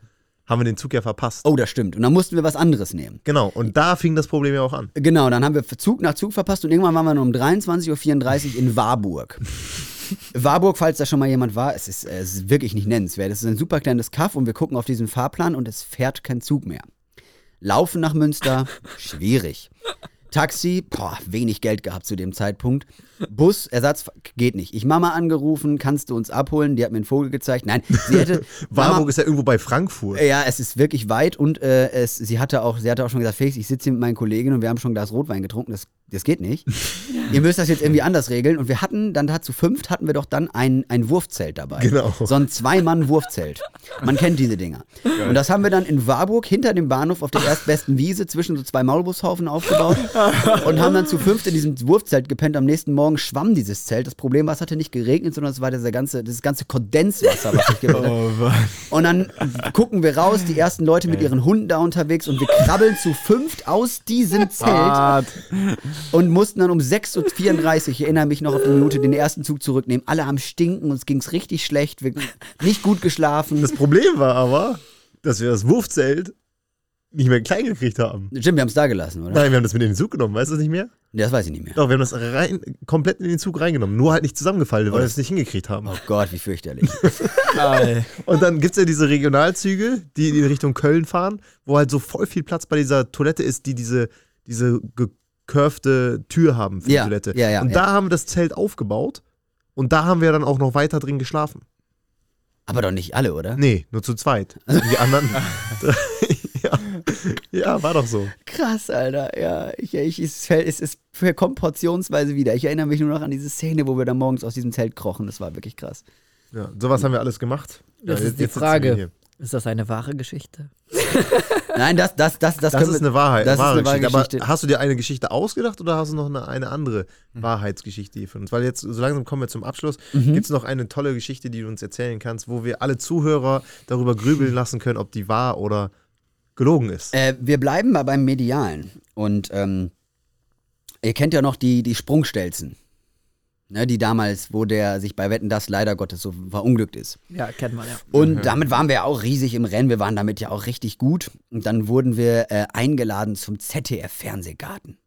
haben wir den Zug ja verpasst.
oh, das stimmt. Und dann mussten wir was anderes nehmen.
Genau, und da fing das Problem ja auch an.
Genau, dann haben wir Zug nach Zug verpasst und irgendwann waren wir nur um 23.34 Uhr in Warburg. *laughs* Warburg, falls da schon mal jemand war, es ist, äh, es ist wirklich nicht nennenswert. Es ist ein super kleines Kaff und wir gucken auf diesen Fahrplan und es fährt kein Zug mehr. Laufen nach Münster, schwierig. Taxi, boah, wenig Geld gehabt zu dem Zeitpunkt. Bus, Ersatz geht nicht. Ich Mama angerufen, kannst du uns abholen? Die hat mir einen Vogel gezeigt. Nein, sie hätte. *laughs* Mama,
Warburg ist ja irgendwo bei Frankfurt.
ja, es ist wirklich weit und äh, es, sie hatte auch, sie hatte auch schon gesagt, Felix, ich sitze hier mit meinen Kollegen und wir haben schon ein Glas Rotwein getrunken. Das, das geht nicht. *laughs* Ihr müsst das jetzt irgendwie anders regeln. Und wir hatten dann dazu fünft hatten wir doch dann ein, ein Wurfzelt dabei.
Genau.
So ein Zwei-Mann-Wurfzelt. Man kennt diese Dinger. Und das haben wir dann in Warburg hinter dem Bahnhof auf der erstbesten Wiese zwischen so zwei Maulbushaufen aufgebaut und haben dann zu fünft in diesem Wurfzelt gepennt. Am nächsten Morgen schwamm dieses Zelt. Das Problem war, es hatte nicht geregnet, sondern es war dieser ganze, das ganze Kondenswasser, was sich gebildet hat. Und dann gucken wir raus, die ersten Leute mit ihren Hunden da unterwegs und wir krabbeln zu fünft aus diesem Zelt und mussten dann um 6.34 Uhr, ich erinnere mich noch auf die Minute, den ersten Zug zurücknehmen. Alle am Stinken, uns ging es richtig schlecht, wir nicht gut geschlafen.
Das Problem war aber, dass wir das Wurfzelt nicht mehr klein gekriegt haben.
Jim, wir haben es da gelassen, oder?
Nein, wir haben das mit in den Zug genommen, weißt du das nicht mehr?
Das weiß ich nicht mehr.
Doch, wir haben das rein, komplett in den Zug reingenommen, nur halt nicht zusammengefaltet, weil wir es nicht hingekriegt haben.
Oh Gott, wie fürchterlich. *laughs*
Und dann gibt es ja diese Regionalzüge, die in Richtung Köln fahren, wo halt so voll viel Platz bei dieser Toilette ist, die diese, diese gekurfte Tür haben für
Ja,
die Toilette.
ja, ja,
und
ja.
da haben wir das Zelt aufgebaut und da haben wir dann auch noch weiter drin geschlafen.
Aber doch nicht alle, oder?
Nee, nur zu zweit. Und die anderen. *laughs* *laughs* ja. ja, war doch so.
Krass, Alter. Ja, ich, ich, es, es, es kommt portionsweise wieder. Ich erinnere mich nur noch an diese Szene, wo wir da morgens aus diesem Zelt krochen. Das war wirklich krass.
Ja, sowas haben wir alles gemacht.
Das
ja,
ist die
sitzen wir
Frage. Ist das eine wahre Geschichte? *laughs*
Nein, das, das, das, das,
Das ist
wir-
eine Wahrheit,
Das
wahre
ist eine wahre
Geschichte.
Geschichte.
Aber hast du dir eine Geschichte ausgedacht oder hast du noch eine, eine andere Wahrheitsgeschichte hier für uns? Weil jetzt, so langsam kommen wir zum Abschluss.
Mhm.
Gibt es noch eine tolle Geschichte, die du uns erzählen kannst, wo wir alle Zuhörer darüber grübeln lassen können, ob die wahr oder gelogen ist?
Äh, wir bleiben mal beim Medialen. Und ähm, ihr kennt ja noch die, die Sprungstelzen. Ne, die damals, wo der sich bei Wetten das leider Gottes so verunglückt ist.
Ja, kennt man ja.
Und damit waren wir ja auch riesig im Rennen. Wir waren damit ja auch richtig gut. Und dann wurden wir äh, eingeladen zum ZDF-Fernsehgarten.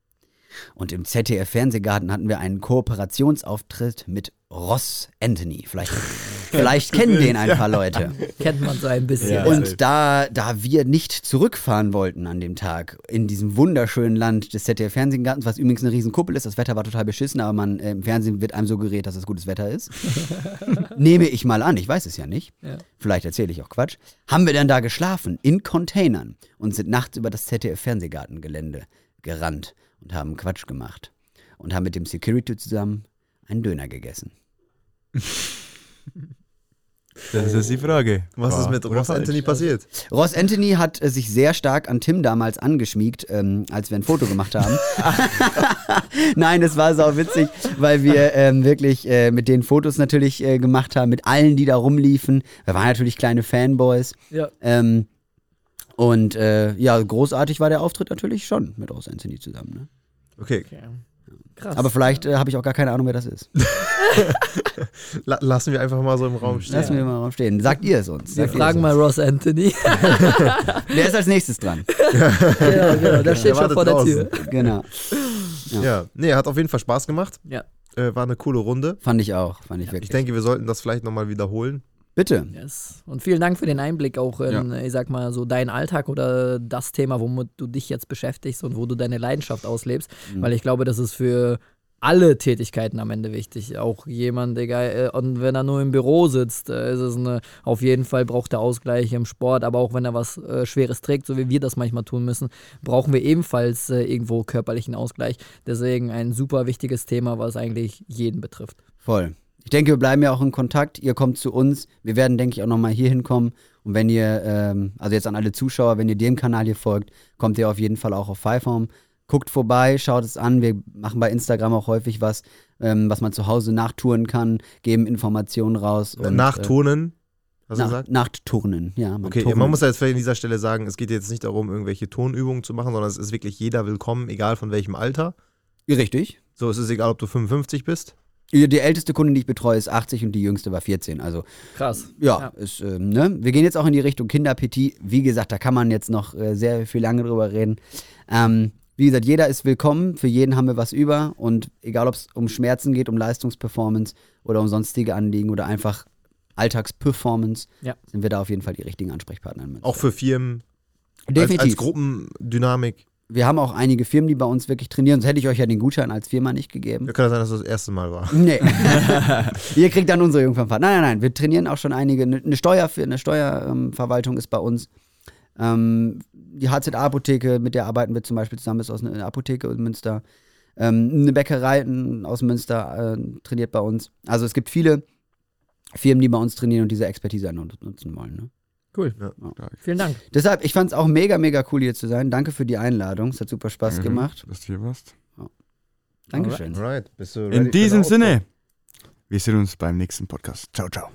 Und im ZDF-Fernsehgarten hatten wir einen Kooperationsauftritt mit Ross Anthony. Vielleicht, vielleicht *laughs* kennen den ein paar Leute.
Kennt man so ein bisschen.
Ja.
Und da, da wir nicht zurückfahren wollten an dem Tag in diesem wunderschönen Land des ZDF-Fernsehgartens, was übrigens eine Riesenkuppel ist, das Wetter war total beschissen, aber man, äh, im Fernsehen wird einem suggeriert, dass es gutes Wetter ist. *laughs* Nehme ich mal an, ich weiß es ja nicht.
Ja.
Vielleicht erzähle ich auch Quatsch. Haben wir dann da geschlafen, in Containern und sind nachts über das ZDF-Fernsehgartengelände gerannt und haben Quatsch gemacht. Und haben mit dem Security zusammen einen Döner gegessen. *laughs*
Das ist die Frage.
Was ist
Wahr
mit Ross? Anthony passiert?
Ross Anthony hat äh, sich sehr stark an Tim damals angeschmiegt, ähm, als wir ein Foto gemacht haben. *laughs* *laughs* Nein, das war sau witzig, weil wir ähm, wirklich äh, mit den Fotos natürlich äh, gemacht haben, mit allen, die da rumliefen. Wir waren natürlich kleine Fanboys.
Ja.
Ähm, und äh, ja, großartig war der Auftritt natürlich schon mit Ross Anthony zusammen. Ne?
Okay,
Okay. Krass.
Aber vielleicht äh, habe ich auch gar keine Ahnung, wer das ist. *laughs*
La lassen wir einfach mal so im Raum stehen.
Lassen wir mal stehen. Sagt ihr es uns.
wir
Sagt
fragen mal Ross Anthony. *laughs*
Der ist als nächstes dran. *laughs*
genau, genau. Der steht schon
wartet
vor der. Tür.
Genau.
Ja, nee, hat auf jeden Fall Spaß gemacht.
Ja.
Äh, war eine coole Runde.
Fand ich auch. Fand ich wirklich.
Ich denke, wir sollten das vielleicht nochmal wiederholen.
Bitte.
Yes. Und vielen Dank für den Einblick auch in, ich sag mal, so deinen Alltag oder das Thema, womit du dich jetzt beschäftigst und wo du deine Leidenschaft auslebst. Weil ich glaube, das ist für alle Tätigkeiten am Ende wichtig. Auch jemand, egal, äh, und wenn er nur im Büro sitzt, äh, ist es eine, auf jeden Fall braucht er Ausgleich im Sport, aber auch wenn er was äh, Schweres trägt, so wie wir das manchmal tun müssen, brauchen wir ebenfalls äh, irgendwo körperlichen Ausgleich. Deswegen ein super wichtiges Thema, was eigentlich jeden betrifft.
Voll. Ich denke, wir bleiben ja auch in Kontakt. Ihr kommt zu uns. Wir werden, denke ich, auch nochmal hier hinkommen. Und wenn ihr, ähm, also jetzt an alle Zuschauer, wenn ihr dem Kanal hier folgt, kommt ihr auf jeden Fall auch auf Fiveform. Guckt vorbei, schaut es an. Wir machen bei Instagram auch häufig was, ähm, was man zu Hause nachtouren kann, geben Informationen raus. Und,
Nachturnen, hast
Äh,
du
nach,
gesagt?
Nachtturnen, ja. man
Okay,
turnt.
man muss ja jetzt vielleicht an dieser Stelle sagen, es geht jetzt nicht darum, irgendwelche Tonübungen zu machen, sondern es ist wirklich jeder willkommen, egal von welchem Alter.
Richtig.
So, es ist egal, ob du 55 bist.
Die älteste Kundin, die ich betreue, ist 80 und die jüngste war 14. Also
Krass.
Ja,
Ja.
Ist, ähm, ne? wir gehen jetzt auch in die Richtung Kinderappetit. Wie gesagt, da kann man jetzt noch äh, sehr viel lange drüber reden. Ähm, wie gesagt, jeder ist willkommen, für jeden haben wir was über und egal, ob es um Schmerzen geht, um Leistungsperformance oder um sonstige Anliegen oder einfach Alltagsperformance,
Ja.
sind wir da auf jeden Fall die richtigen Ansprechpartner.
Auch für Firmen, als,
Definitiv.
als Gruppendynamik.
Wir haben auch einige Firmen, die bei uns wirklich trainieren. Sonst hätte ich euch ja den Gutschein als Firma nicht gegeben.
Ja, kann sein, dass das das erste Mal war.
Nee. *laughs* Ihr kriegt dann unsere Jungfernfahrt. Nein, nein, nein. Wir trainieren auch schon einige. Eine Steuer eine Steuerverwaltung ist bei uns. Ähm, die HZA-Apotheke, mit der arbeiten wir zum Beispiel zusammen, ist aus einer Apotheke in Münster. Ähm, eine Bäckerei aus Münster äh, trainiert bei uns. Also es gibt viele Firmen, die bei uns trainieren und diese Expertise an uns nutzen wollen. Ne?
Cool.
Ja.
Vielen Dank.
Deshalb, ich fand es auch mega, mega cool hier zu sein. Danke für die Einladung. Es hat super Spaß
Danke,
gemacht.
Dass du hier warst.
Dankeschön.
Alright, bist du ready
In diesem? Sinne, wir sehen uns beim nächsten Podcast. Ciao, ciao.